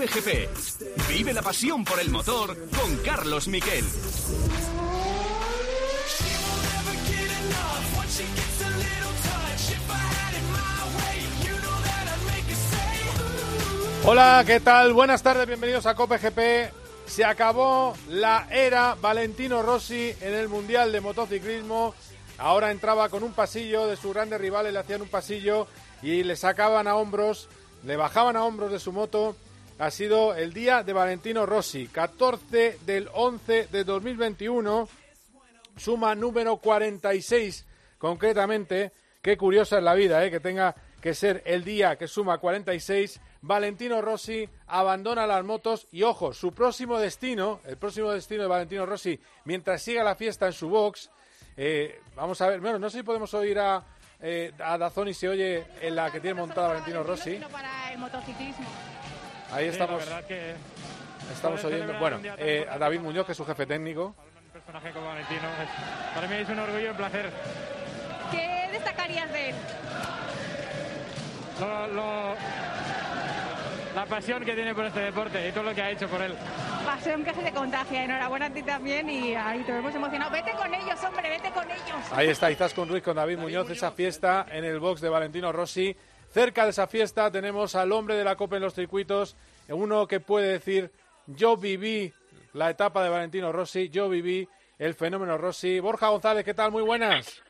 Cope GP. Vive la pasión por el motor con Carlos Miquel. Hola, ¿qué tal? Buenas tardes, bienvenidos a Cope GP. Se acabó la era Valentino Rossi en el Mundial de Motociclismo. Ahora entraba con un pasillo de sus grandes rivales, le hacían un pasillo y le sacaban a hombros, le bajaban a hombros de su moto. Ha sido el día de Valentino Rossi, 14 del 11 de 2021, suma número 46 concretamente. Qué curiosa es la vida, ¿eh? que tenga que ser el día que suma 46. Valentino Rossi abandona las motos y ojo, su próximo destino, el próximo destino de Valentino Rossi, mientras siga la fiesta en su box, eh, vamos a ver, bueno, no sé si podemos oír a, eh, a Dazón y se oye en la que tiene montada Valentino Rossi. Para el motociclismo. Ahí Sí, estamos, la verdad que estamos oyendo, bueno, eh, a importante David Muñoz, que es su jefe técnico. para un personaje como Valentino. es- para mí es un orgullo y un placer. ¿Qué destacarías de él? Lo- lo- la pasión que tiene por este deporte y todo lo que ha hecho por él. Pasión que se te contagia. Enhorabuena a ti también y ahí te vemos emocionado. Vete con ellos, hombre, vete con ellos. Ahí está con Ruiz con David Muñoz, esa fiesta en el box de Valentino Rossi. Cerca de esa fiesta tenemos al hombre de la Copa en los circuitos, uno que puede decir, yo viví la etapa de Valentino Rossi, yo viví el fenómeno Rossi. Borja González, ¿qué tal? Muy buenas.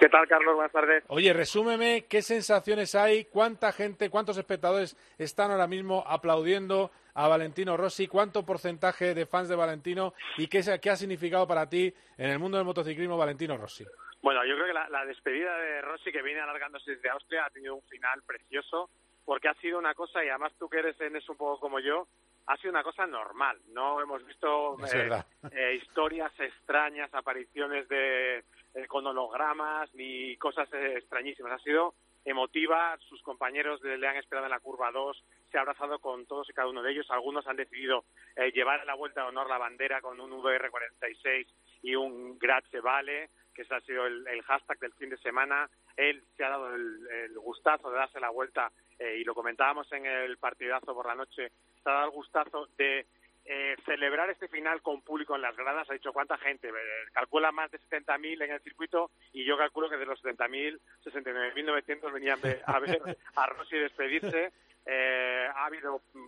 ¿Qué tal, Carlos? Buenas tardes. Oye, resúmeme qué sensaciones hay, cuánta gente, cuántos espectadores están ahora mismo aplaudiendo a Valentino Rossi, cuánto porcentaje de fans de Valentino y qué, qué ha significado para ti en el mundo del motociclismo Valentino Rossi. Bueno, yo creo que la, la despedida de Rossi, que viene alargándose desde Austria, ha tenido un final precioso, porque ha sido una cosa, y además tú que eres en eso un poco como yo, ha sido una cosa normal. No hemos visto eh, eh, historias extrañas, apariciones de eh, con hologramas, ni cosas eh, extrañísimas. Ha sido emotiva, sus compañeros le han esperado en la curva 2, se ha abrazado con todos y cada uno de ellos. Algunos han decidido eh, llevar en la vuelta de honor la bandera con un VR46 y un Grazie Vale, que ese ha sido el, el hashtag del fin de semana. Él se ha dado el, el gustazo de darse la vuelta, eh, y lo comentábamos en el partidazo por la noche, se ha dado el gustazo de eh, celebrar este final con público en las gradas. Ha dicho cuánta gente, Eh, calcula más de 70.000 en el circuito y yo calculo que de los 70.000, 69.900 venían ve- a ver a Rossi despedirse. Eh, ha habido mm,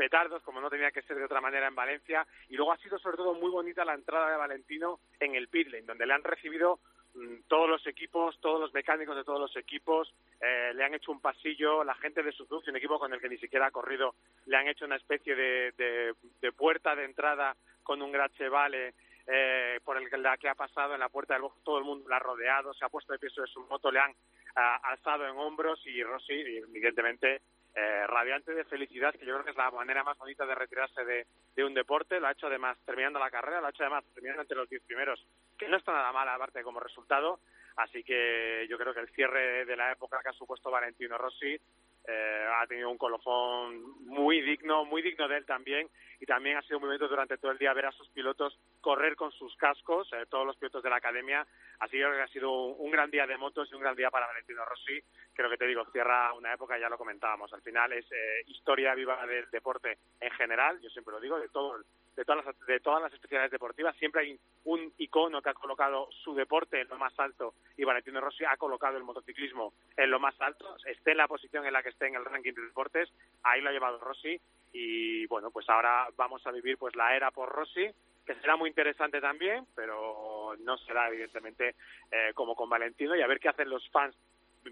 petardos, como no tenía que ser de otra manera en Valencia, y luego ha sido sobre todo muy bonita la entrada de Valentino en el pit lane, donde le han recibido mm, todos los equipos, todos los mecánicos de todos los equipos, eh, le han hecho un pasillo, la gente de Suzuki, un equipo con el que ni siquiera ha corrido, le han hecho una especie de, de- de puerta de entrada con un grache vale eh, por el la que ha pasado en la puerta del box, todo el mundo la ha rodeado, se ha puesto de pie sobre su moto, le han ah, alzado en hombros y Rossi, evidentemente, eh, radiante de felicidad, que yo creo que es la manera más bonita de retirarse de, de un deporte. Lo ha hecho además terminando la carrera, lo ha hecho además terminando entre los diez primeros, que no está nada mal aparte como resultado. Así que yo creo que el cierre de la época que ha supuesto Valentino Rossi eh, ha tenido un colofón muy digno, muy digno de él también, y también ha sido muy bonito durante todo el día ver a sus pilotos correr con sus cascos, eh, todos los pilotos de la academia, así que ha sido un, un gran día de motos y un gran día para Valentino Rossi, creo que te digo, cierra una época, ya lo comentábamos, al final es eh, historia viva del deporte en general, yo siempre lo digo, de todo de todas las de todas las especialidades deportivas siempre hay un icono que ha colocado su deporte en lo más alto y Valentino Rossi ha colocado el motociclismo en lo más alto. Esté en la posición en la que esté en el ranking de deportes ahí lo ha llevado Rossi y bueno pues ahora vamos a vivir pues la era por Rossi que será muy interesante también pero no será evidentemente eh, como con Valentino y a ver qué hacen los fans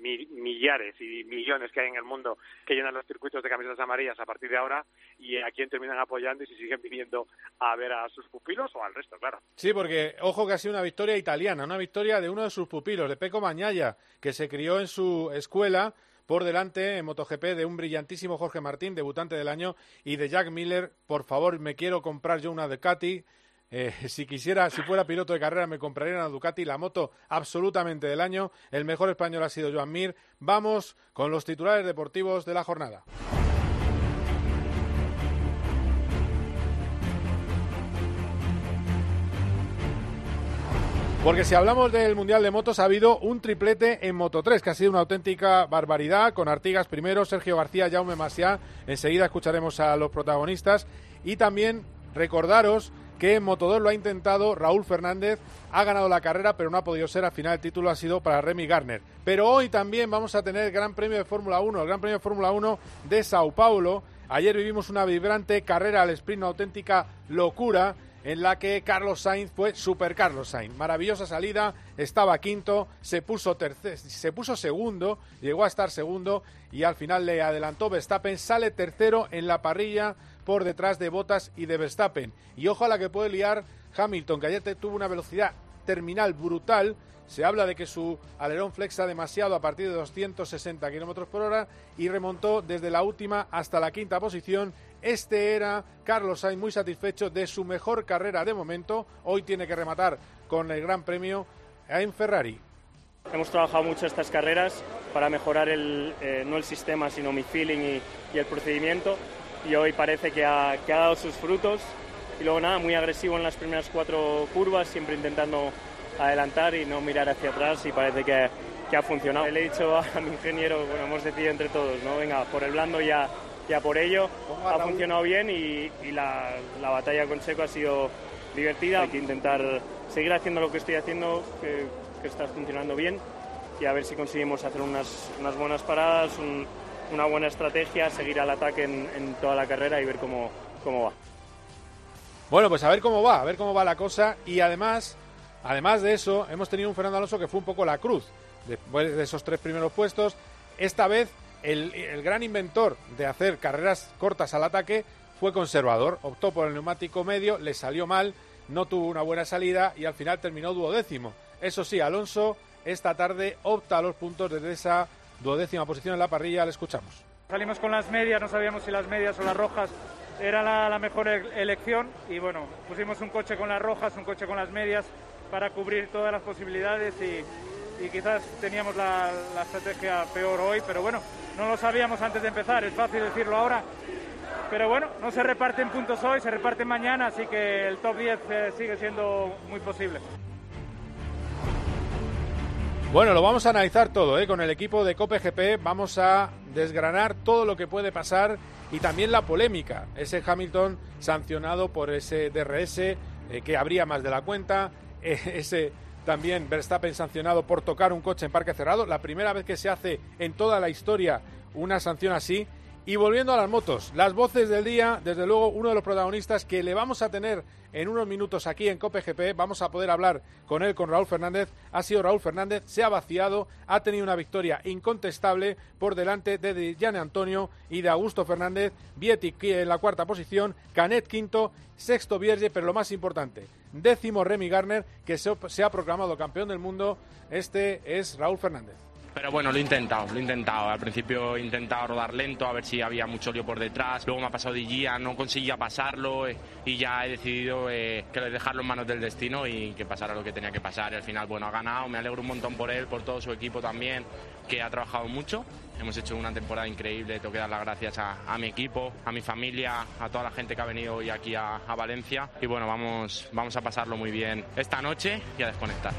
millares y millones que hay en el mundo que llenan los circuitos de camisetas amarillas a partir de ahora y a quién terminan apoyando y si siguen viniendo a ver a sus pupilos o al resto, claro. Sí, porque ojo que ha sido una victoria italiana, una victoria de uno de sus pupilos, de Peco Mañaya, que se crió en su escuela por delante en MotoGP de un brillantísimo Jorge Martín, debutante del año, y de Jack Miller. Por favor, me quiero comprar yo una Ducati. Eh, si quisiera, si fuera piloto de carrera, me compraría una Ducati, la moto absolutamente del año. El mejor español ha sido Joan Mir. Vamos con los titulares deportivos de la jornada. Porque si hablamos del Mundial de Motos, ha habido un triplete en Moto 3, que ha sido una auténtica barbaridad, con Artigas primero, Sergio García, Jaume Masia. Enseguida escucharemos a los protagonistas. Y también recordaros que en Moto 2 lo ha intentado Raúl Fernández, ha ganado la carrera, pero no ha podido ser. Al final el título ha sido para Remy Garner. Pero hoy también vamos a tener el Gran Premio de Fórmula 1, el Gran Premio de Fórmula 1 de Sao Paulo. Ayer vivimos una vibrante carrera al sprint, una auténtica locura en la que Carlos Sainz fue Super Carlos Sainz. Maravillosa salida, estaba quinto, se puso, se puso segundo, llegó a estar segundo y al final le adelantó Verstappen, sale tercero en la parrilla por detrás de Bottas y de Verstappen. Y ojo a la que puede liar Hamilton, que ayer tuvo una velocidad terminal brutal. Se habla de que su alerón flexa demasiado a partir de 260 kilómetros por hora y remontó desde la última hasta la quinta posición este era Carlos Sainz muy satisfecho de su mejor carrera de momento. Hoy tiene que rematar con el Gran Premio en Ferrari. Hemos trabajado mucho estas carreras para mejorar el, eh, no el sistema, sino mi feeling y, el procedimiento. Y hoy parece que ha, dado sus frutos. Y luego nada, muy agresivo en las primeras cuatro curvas, siempre intentando adelantar y no mirar hacia atrás y parece que, que ha funcionado. Le he dicho a mi ingeniero, bueno, hemos decidido entre todos, ¿no? Venga, por el blando ya ya por ello ha funcionado bien y, la, batalla con Checo ha sido divertida. Hay que intentar seguir haciendo lo que estoy haciendo, que, está funcionando bien, y a ver si conseguimos hacer unas, unas buenas paradas, una buena estrategia, seguir al ataque en, toda la carrera y ver cómo, cómo va. Bueno, pues a ver cómo va, a ver cómo va la cosa y además, además de eso, hemos tenido un Fernando Alonso que fue un poco la cruz después de esos tres primeros puestos. Esta vez el, gran inventor de hacer carreras cortas al ataque fue conservador, optó por el neumático medio, le salió mal, no tuvo una buena salida y al final terminó duodécimo. Eso sí, Alonso esta tarde opta a los puntos desde esa duodécima posición en la parrilla, le escuchamos. Salimos con las medias, no sabíamos si las medias o las rojas era la, la mejor e-, elección y bueno, pusimos un coche con las rojas, un coche con las medias para cubrir todas las posibilidades y, quizás teníamos la, estrategia peor hoy, pero bueno, no lo sabíamos antes de empezar, es fácil decirlo ahora. Pero bueno, no se reparten puntos hoy, se reparten mañana, así que el top 10 eh, sigue siendo muy posible. Bueno, lo vamos a analizar todo, ¿eh? con el equipo de Cope GP vamos a desgranar todo lo que puede pasar y también la polémica, ese Hamilton sancionado por ese DRS eh, que habría más de la cuenta, ese también Verstappen sancionado por tocar un coche en parque cerrado. La primera vez que se hace en toda la historia una sanción así. Y volviendo a las motos, las voces del día, desde luego uno de los protagonistas que le vamos a tener en unos minutos aquí en Cope GP, vamos a poder hablar con él, con Raúl Fernández, ha sido Raúl Fernández, se ha vaciado, ha tenido una victoria incontestable por delante de Gianni Antonio y de Augusto Fernández, Vietti en la cuarta posición, Canet quinto, sexto Vierge, pero lo más importante, décimo Remy Garner, que se ha proclamado campeón del mundo, este es Raúl Fernández. Pero bueno, lo he intentado, lo he intentado. Al principio he intentado rodar lento, a ver si había mucho lío por detrás. Luego me ha pasado de guía, no conseguía pasarlo eh, y ya he decidido eh, que dejarlo en manos del destino y que pasara lo que tenía que pasar. Y al final, bueno, ha ganado, me alegro un montón por él, por todo su equipo también, que ha trabajado mucho. Hemos hecho una temporada increíble, tengo que dar las gracias a, mi equipo, a mi familia, a toda la gente que ha venido hoy aquí a, a Valencia. Y bueno, vamos, vamos a pasarlo muy bien esta noche y a desconectar.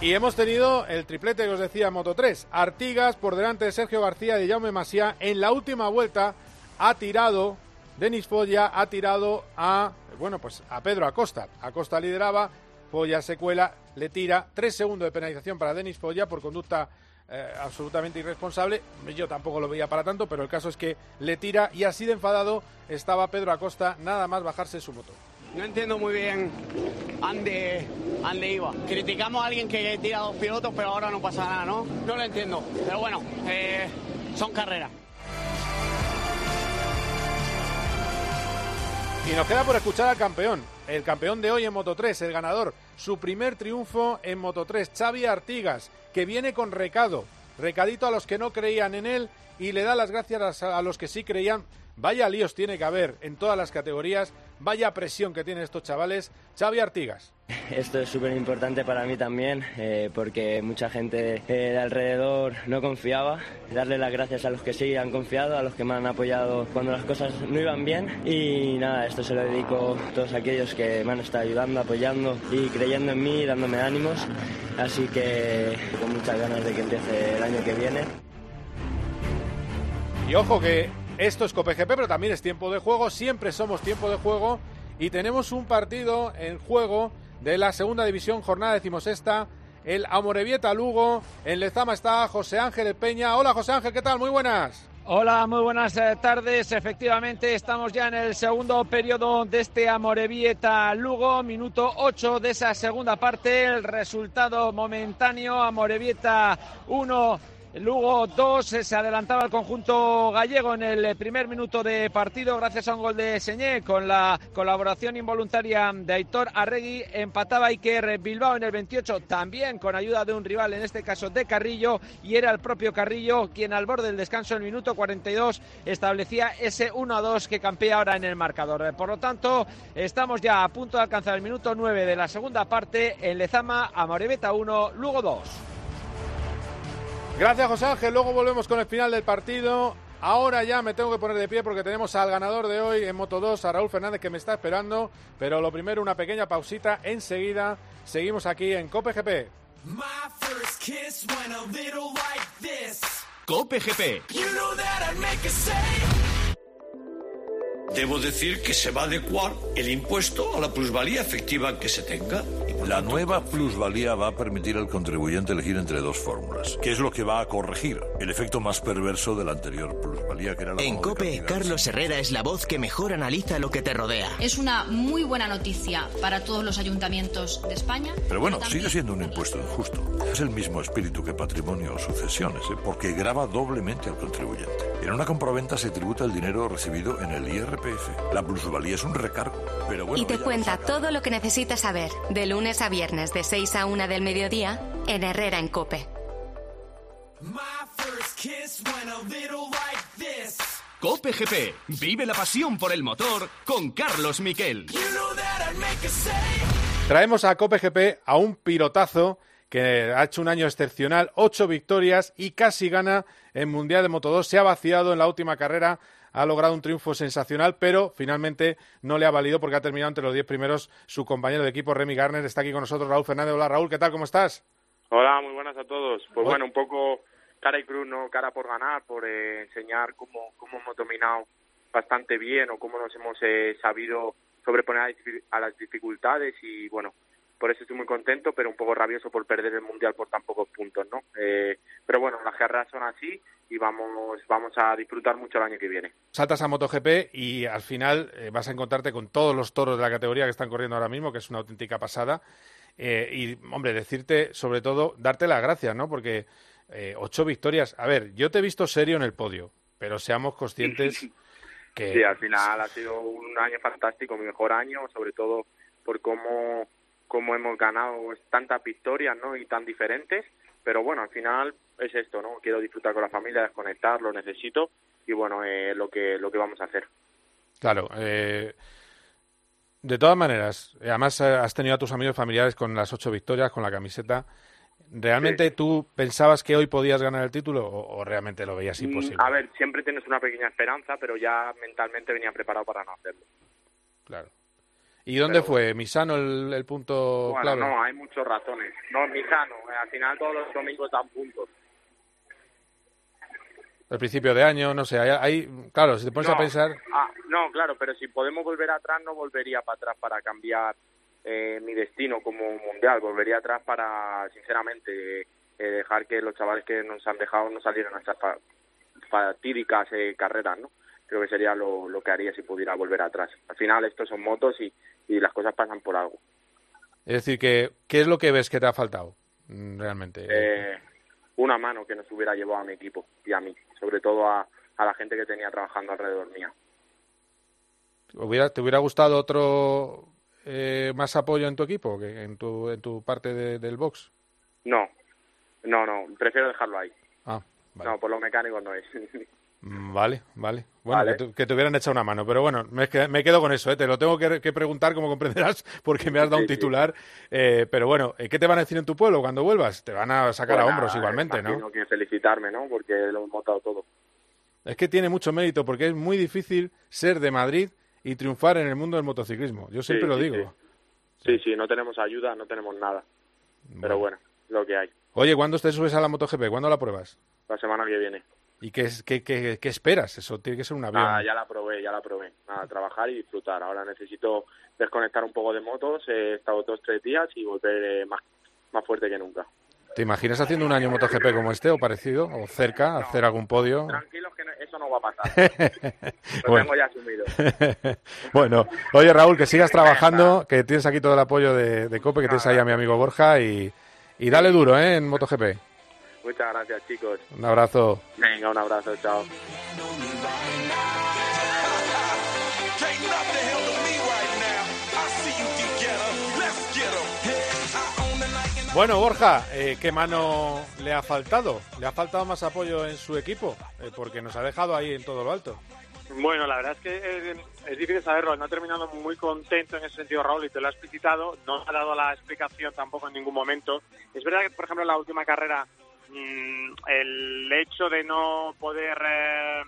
Y hemos tenido el triplete que os decía Moto 3. Artigas por delante de Sergio García y de Jaume Masia. En la última vuelta ha tirado, Denis Folla ha tirado a, bueno, pues a Pedro Acosta. Acosta lideraba, Folla se cuela, le tira. Tres segundos de penalización para Denis Folla por conducta eh, absolutamente irresponsable. Yo tampoco lo veía para tanto, pero el caso es que le tira y así de enfadado estaba Pedro Acosta nada más bajarse su moto. No entiendo muy bien dónde, dónde iba. Criticamos a alguien que tira dos pilotos, pero ahora no pasa nada, ¿no? No lo entiendo. Pero bueno, eh, son carreras. Y nos queda por escuchar al campeón, el campeón de hoy en Moto 3, el ganador, su primer triunfo en Moto 3, Xavi Artigas, que viene con recado, recadito a los que no creían en él y le da las gracias a los que sí creían. Vaya líos tiene que haber en todas las categorías Vaya presión que tienen estos chavales. Xavi Artigas. Esto es súper importante para mí también, eh, porque mucha gente eh, de alrededor no confiaba. Darle las gracias a los que sí han confiado, a los que me han apoyado cuando las cosas no iban bien. Y nada, esto se lo dedico a todos aquellos que me han estado ayudando, apoyando y creyendo en mí, dándome ánimos. Así que con muchas ganas de que empiece el año que viene. Y ojo que esto es COPGP, pero también es tiempo de juego. Siempre somos tiempo de juego. Y tenemos un partido en juego de la segunda división, jornada decimosexta. El Amorebieta Lugo. En Lezama está José Ángel Peña. Hola José Ángel, ¿qué tal? Muy buenas. Hola, muy buenas eh, tardes. Efectivamente, estamos ya en el segundo periodo de este Amorebieta Lugo, minuto 8 de esa segunda parte. El resultado momentáneo: Amorebieta 1. Lugo 2, se adelantaba el conjunto gallego en el primer minuto de partido gracias a un gol de Señé con la colaboración involuntaria de Aitor Arregui. Empataba Iker Bilbao en el 28 también con ayuda de un rival, en este caso de Carrillo, y era el propio Carrillo quien al borde del descanso en el minuto 42 establecía ese 1 a 2 que campea ahora en el marcador. Por lo tanto, estamos ya a punto de alcanzar el minuto 9 de la segunda parte en Lezama, Amorebeta 1, Lugo 2. Gracias, José Ángel. Luego volvemos con el final del partido. Ahora ya me tengo que poner de pie porque tenemos al ganador de hoy en Moto 2, a Raúl Fernández, que me está esperando. Pero lo primero, una pequeña pausita. Enseguida seguimos aquí en Cope GP. Cope GP. Debo decir que se va a adecuar el impuesto a la plusvalía efectiva que se tenga. La nueva plusvalía va a permitir al contribuyente elegir entre dos fórmulas. ¿Qué es lo que va a corregir? El efecto más perverso de la anterior plusvalía, que era la En COPE, Carlos Herrera es la voz que mejor analiza lo que te rodea. Es una muy buena noticia para todos los ayuntamientos de España. Pero bueno, sigue siendo un impuesto injusto. Es el mismo espíritu que patrimonio o sucesiones, ¿eh? porque grava doblemente al contribuyente. En una compraventa se tributa el dinero recibido en el IRPF. La plusvalía es un recargo. Pero bueno, y te cuenta todo lo que necesitas saber, de lunes a viernes de 6 a 1 del mediodía, en Herrera en Cope. Cope GP. Vive la pasión por el motor con Carlos Miquel. Traemos a Cope GP a un pilotazo que ha hecho un año excepcional, ocho victorias y casi gana en Mundial de Moto 2. Se ha vaciado en la última carrera, ha logrado un triunfo sensacional, pero finalmente no le ha valido porque ha terminado entre los diez primeros su compañero de equipo, Remy Garner. Está aquí con nosotros Raúl Fernández. Hola Raúl, ¿qué tal? ¿Cómo estás? Hola, muy buenas a todos. Pues bueno, un poco cara y cruz, no cara por ganar, por eh, enseñar cómo, cómo hemos dominado bastante bien o cómo nos hemos eh, sabido sobreponer a las dificultades y bueno, por eso estoy muy contento, pero un poco rabioso por perder el mundial por tan pocos puntos, ¿no? Eh, pero bueno, las carreras son así y vamos vamos a disfrutar mucho el año que viene. Saltas a MotoGP y al final eh, vas a encontrarte con todos los toros de la categoría que están corriendo ahora mismo, que es una auténtica pasada. Eh, y, hombre, decirte, sobre todo, darte las gracias, ¿no? Porque eh, ocho victorias. A ver, yo te he visto serio en el podio, pero seamos conscientes que. Sí, al final ha sido un año fantástico, mi mejor año, sobre todo por cómo, cómo hemos ganado tantas victorias ¿no? y tan diferentes. Pero bueno, al final es esto, ¿no? Quiero disfrutar con la familia, desconectar, lo necesito y bueno, eh, lo, que, lo que vamos a hacer. Claro. eh, de todas maneras, eh, además eh, has tenido a tus amigos familiares con las ocho victorias, con la camiseta. ¿Realmente tú pensabas que hoy podías ganar el título o, o realmente lo veías imposible? Mm, A ver, siempre tienes una pequeña esperanza, pero ya mentalmente venía preparado para no hacerlo. Claro. ¿Y dónde fue? ¿Misano el, el punto Bueno, clave? no, hay muchos razones. No, Misano, eh, al final todos los domingos dan puntos. El principio de año, no sé. Hay- claro, si te pones No, a pensar. ah, no, claro, pero si podemos volver atrás, no volvería para atrás para cambiar eh, mi destino como mundial. Volvería atrás para, sinceramente, eh, dejar que los chavales que nos han dejado no salieran a estas fa- fatídicas eh, carreras, ¿no? Creo que sería lo, lo que haría si pudiera volver atrás. Al final, estos son motos y, y las cosas pasan por algo. Es decir, que, ¿qué es lo que ves que te ha faltado mm, realmente? Eh, una mano que nos hubiera llevado a mi equipo y a mí, sobre todo a, a la gente que tenía trabajando alrededor mía. ¿Hubiera- ¿Te hubiera gustado otro eh, más apoyo en tu equipo, que en tu, en tu parte de- del box? No, no, no, prefiero dejarlo ahí. Ah, No, por los mecánicos no es. Mm, vale, vale. Bueno, Que, te, hubieran echado una mano, pero bueno, me, me quedo con eso, ¿eh? te lo tengo que, preguntar, como comprenderás, porque me has dado un titular. Eh, pero bueno, eh, ¿qué te van a decir en tu pueblo cuando vuelvas? Te van a sacar a hombros igualmente, ¿no? que felicitarme, ¿no? Porque lo hemos montado todo. Es que tiene mucho mérito, porque es muy difícil ser de Madrid y triunfar en el mundo del motociclismo. Yo siempre lo digo. Sí. sí, no tenemos ayuda, no tenemos nada. Pero bueno, lo que hay. Oye, ¿cuándo te subes a la MotoGP? ¿Cuándo la pruebas? La semana que viene. ¿Y qué, qué, qué, qué, esperas? Eso tiene que ser un avión. Ah, ya la probé, ya la probé. Nada, trabajar y disfrutar. Ahora necesito desconectar un poco de motos. He estado dos tres días y volver eh, más, más fuerte que nunca. ¿Te imaginas haciendo un año MotoGP como este o parecido? ¿O cerca? ¿Hacer algún podio? Tranquilos que eso no va a pasar. Lo tengo ya asumido. bueno, oye Raúl, que sigas trabajando, que tienes aquí todo el apoyo de, de COPE, que tienes ahí a mi amigo Borja y, y dale duro ¿eh? en MotoGP. Muchas gracias, chicos. Un abrazo. Venga, un abrazo, chao. Bueno, Borja, eh, ¿qué mano le ha faltado? ¿Le ha faltado más apoyo en su equipo? Eh, porque nos ha dejado ahí en todo lo alto. Bueno, la verdad es que es, difícil saberlo. No ha terminado muy contento en ese sentido, Raúl, y te lo ha explicitado. No ha dado la explicación tampoco en ningún momento. Es verdad que, por ejemplo, en la última carrera el hecho de no poder, eh,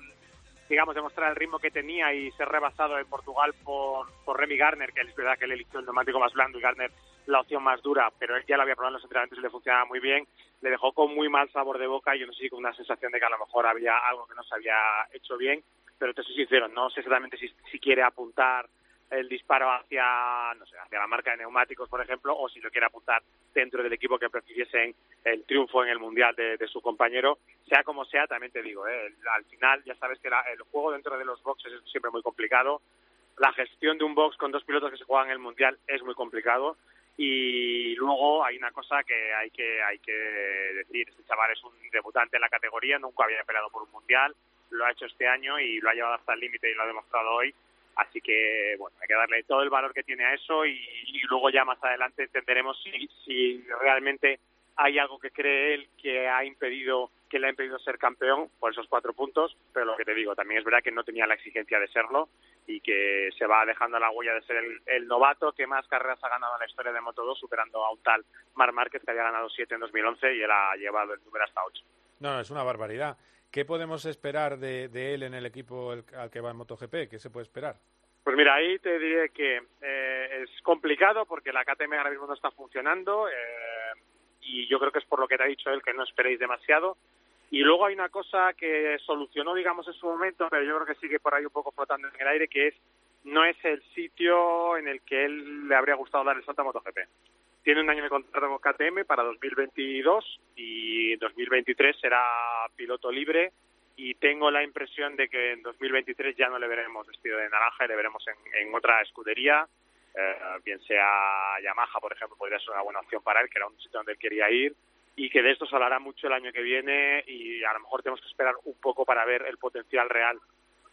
digamos, demostrar el ritmo que tenía y ser rebasado en Portugal por, por Remy Garner, que es verdad que él eligió el neumático más blando y Garner la opción más dura, pero él ya lo había probado en los entrenamientos y le funcionaba muy bien, le dejó con muy mal sabor de boca y yo no sé si con una sensación de que a lo mejor había algo que no se había hecho bien, pero te soy sincero, no sé exactamente si, si quiere apuntar el disparo hacia, no sé, hacia la marca de neumáticos, por ejemplo, o si lo quiere apuntar dentro del equipo que prefiriesen el triunfo en el Mundial de, su compañero. Sea como sea, también te digo, ¿eh? al final ya sabes que el juego dentro de los boxes es siempre muy complicado. La gestión de un box con dos pilotos que se juegan en el Mundial es muy complicado. Y luego hay una cosa que hay que hay que decir, este chaval es un debutante en la categoría, nunca había peleado por un mundial, lo ha hecho este año y lo ha llevado hasta el límite y lo ha demostrado hoy Así que, bueno, hay que darle todo el valor que tiene a eso y, luego ya más adelante entenderemos si, realmente hay algo que cree él que ha impedido que le ha impedido ser campeón por esos cuatro puntos, pero lo que te digo, también es verdad que no tenía la exigencia de serlo y que se va dejando la huella de ser el, novato que más carreras ha ganado en la historia de Moto2, superando a un tal Mar Márquez que había ganado siete en 2011 y él ha llevado el número hasta ocho. No, es una barbaridad. ¿Qué podemos esperar de, él en el equipo al que va en MotoGP? ¿Qué se puede esperar? Pues mira, ahí te diré que eh, es complicado porque la KTM ahora mismo no está funcionando eh, y yo creo que es por lo que te ha dicho él que no esperéis demasiado. Y luego hay una cosa que solucionó, digamos, en su momento, pero yo creo que sigue por ahí un poco flotando en el aire, que es no es el sitio en el que él le habría gustado dar el salto a MotoGP. Tiene un año de contrato con KTM para 2022 y 2023 será piloto libre. Y tengo la impresión de que en 2023 ya no le veremos vestido de naranja y le veremos en, otra escudería, eh, bien sea Yamaha, por ejemplo, podría ser una buena opción para él, que era un sitio donde él quería ir, y que de esto se hablará mucho el año que viene y a lo mejor tenemos que esperar un poco para ver el potencial real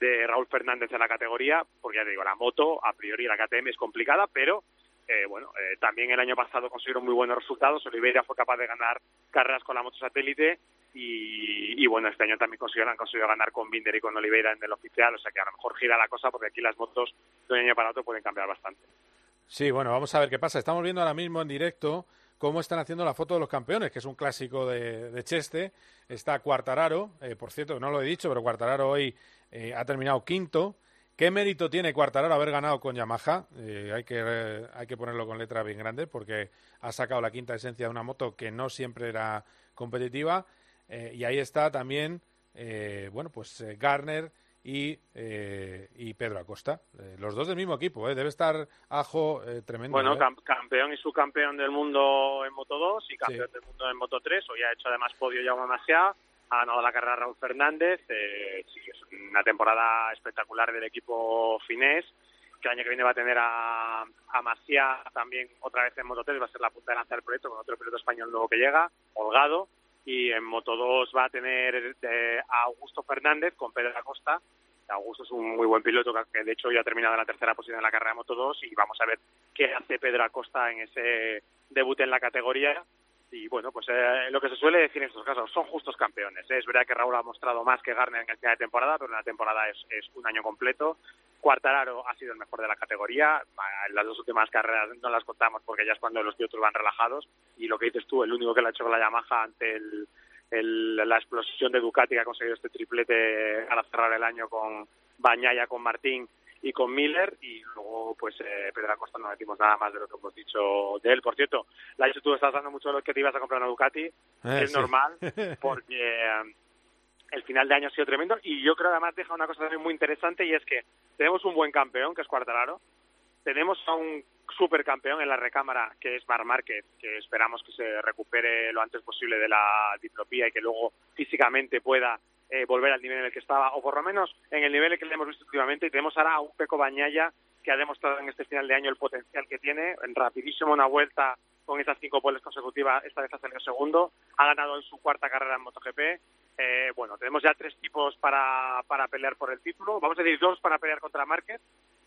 de Raúl Fernández en la categoría, porque ya te digo, la moto, a priori la KTM es complicada, pero eh, bueno, eh, también el año pasado consiguieron muy buenos resultados. Oliveira fue capaz de ganar carreras con la moto satélite y, bueno, este año también consiguieron, han conseguido ganar con Binder y con Oliveira en el oficial. O sea que a lo mejor gira la cosa porque aquí las motos de un año para otro pueden cambiar bastante. Sí, bueno, vamos a ver qué pasa. Estamos viendo ahora mismo en directo cómo están haciendo la foto de los campeones, que es un clásico de, Cheste. Está Cuartararo, eh, por cierto, no lo he dicho, pero Cuartararo hoy ha terminado quinto. ¿Qué mérito tiene Cuartararo haber ganado con Yamaha? Eh, hay, que, hay que ponerlo con letra bien grande porque ha sacado la quinta esencia de una moto que no siempre era competitiva. Eh, y ahí está también, eh, bueno, pues Garner y, y Pedro Acosta. los dos del mismo equipo, Debe estar Ajo tremendo. Bueno, campeón y subcampeón del mundo en Moto 2 y campeón del mundo en Moto 3. Hoy ha hecho además podio ya demasiado ha ganado la carrera Raúl Fernández. Eh, sí, es una temporada espectacular del equipo finés, que el año que viene va a tener a, a también otra vez en Moto 3, va a ser la punta de lanza del proyecto con otro piloto español nuevo que llega, Holgado, y en Moto 2 va a tener eh, a Augusto Fernández con Pedro Acosta. Augusto es un muy buen piloto que de hecho ya ha terminado en la tercera posición en la carrera de Moto 2 y vamos a ver qué hace Pedro Acosta en ese debut en la categoría y bueno, pues eh, lo que se suele decir en estos casos, son justos campeones. Es verdad que Raúl ha mostrado más que Garner en el final de temporada, pero en la temporada es, es un año completo. Cuartararo ha sido el mejor de la categoría. En las dos últimas carreras no las contamos porque ya es cuando los pilotos van relajados. Y lo que dices tú, el único que le ha hecho la Yamaha ante el, la explosión de Ducati que ha conseguido este triplete para cerrar el año con Bañaya, con Martín y con Miller y luego pues eh, Pedro Acosta no decimos nada más de lo que hemos dicho de él. Por cierto, la hecho tú estás dando mucho de lo que te ibas a comprar una Ducati, Eh, es sí. normal porque eh, el final de año ha sido tremendo y yo creo que además deja una cosa también muy interesante y es que tenemos un buen campeón que es Cuartararo, tenemos a un supercampeón en la recámara que es Mar Márquez, que esperamos que se recupere lo antes posible de la diplopía y que luego físicamente pueda eh, volver al nivel en el que estaba, o por lo menos en el nivel en que le hemos visto últimamente. Y tenemos ahora a un Peco Bañaya que ha demostrado en este final de año el potencial que tiene, en rapidísimo una vuelta con esas cinco poles consecutivas, esta vez ha salido segundo, ha ganado en su cuarta carrera en MotoGP. Eh, bueno, tenemos ya tres tipos para, para pelear por el título, vamos a decir dos para pelear contra Márquez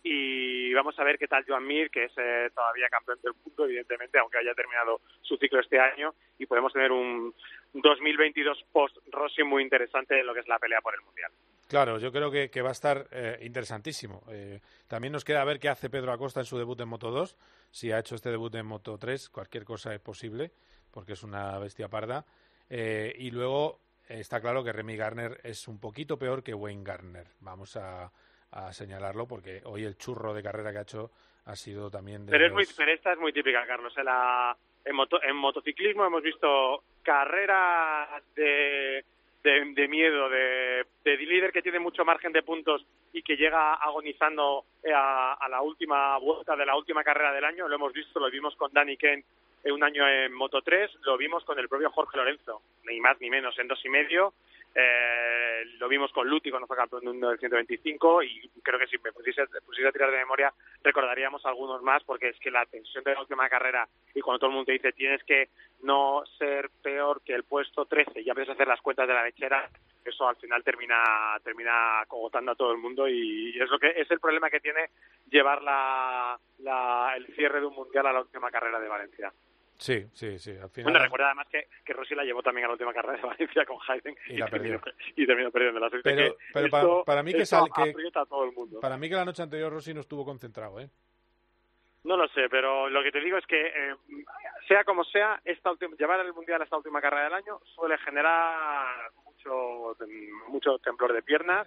y vamos a ver qué tal Joan Mir, que es eh, todavía campeón del mundo, evidentemente, aunque haya terminado su ciclo este año, y podemos tener un 2022 post-Rossi muy interesante en lo que es la pelea por el Mundial. Claro, yo creo que, que va a estar eh, interesantísimo. Eh, también nos queda ver qué hace Pedro Acosta en su debut en Moto 2. Si ha hecho este debut en Moto 3, cualquier cosa es posible, porque es una bestia parda. Eh, y luego eh, está claro que Remy Garner es un poquito peor que Wayne Garner. Vamos a, a señalarlo, porque hoy el churro de carrera que ha hecho ha sido también de Pero, es muy, pero esta es muy típica, Carlos. En, la, en, moto- en motociclismo hemos visto carreras de, de, miedo, de, de líder que tiene mucho margen de puntos y que llega agonizando eh, a, a la última vuelta de la última carrera del año. Lo hemos visto, lo vimos con Danny Kent en un año en Moto 3, lo vimos con el propio Jorge Lorenzo, ni más ni menos, en dos y medio. Eh, lo vimos con Luti cuando fue campeón del mundo del 125 y creo que si me pusiese, a tirar de memoria recordaríamos algunos más porque es que la tensión de la última carrera y cuando todo el mundo te dice tienes que no ser peor que el puesto 13 y ya empiezas a hacer las cuentas de la lechera eso al final termina termina cogotando a todo el mundo y es lo que es el problema que tiene llevar la, la- el cierre de un mundial a la última carrera de Valencia. Sí, sí, sí. Al final. Bueno, recuerda además que, que Rossi la llevó también a la última carrera de Valencia con Hayden Y la terminó, perdió. y terminó perdiendo la suerte. Pero- que pero esto- para- para mí que sal- que- a todo el mundo. Para mí que la noche anterior Rossi no estuvo concentrado, ¿eh? No lo sé, pero lo que te digo es que, eh, sea como sea, esta última, llevar el Mundial a esta última carrera del año suele generar mucho, mucho temblor de piernas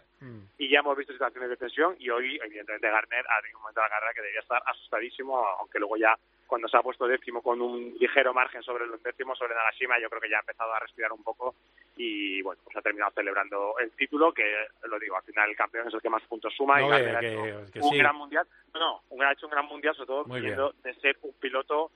y ya hemos visto situaciones de tensión y hoy, evidentemente, Garner ha tenido un momento de la carrera que debería estar asustadísimo, aunque luego ya cuando se ha puesto décimo con un ligero margen sobre los décimos sobre Nagashima, yo creo que ya ha empezado a respirar un poco y bueno, pues ha terminado celebrando el título, que lo digo, al final el campeón es el que más puntos suma No, y ha hecho que un gran mundial. No, no, ha hecho un gran mundial, sobre todo Muy viniendo de ser un piloto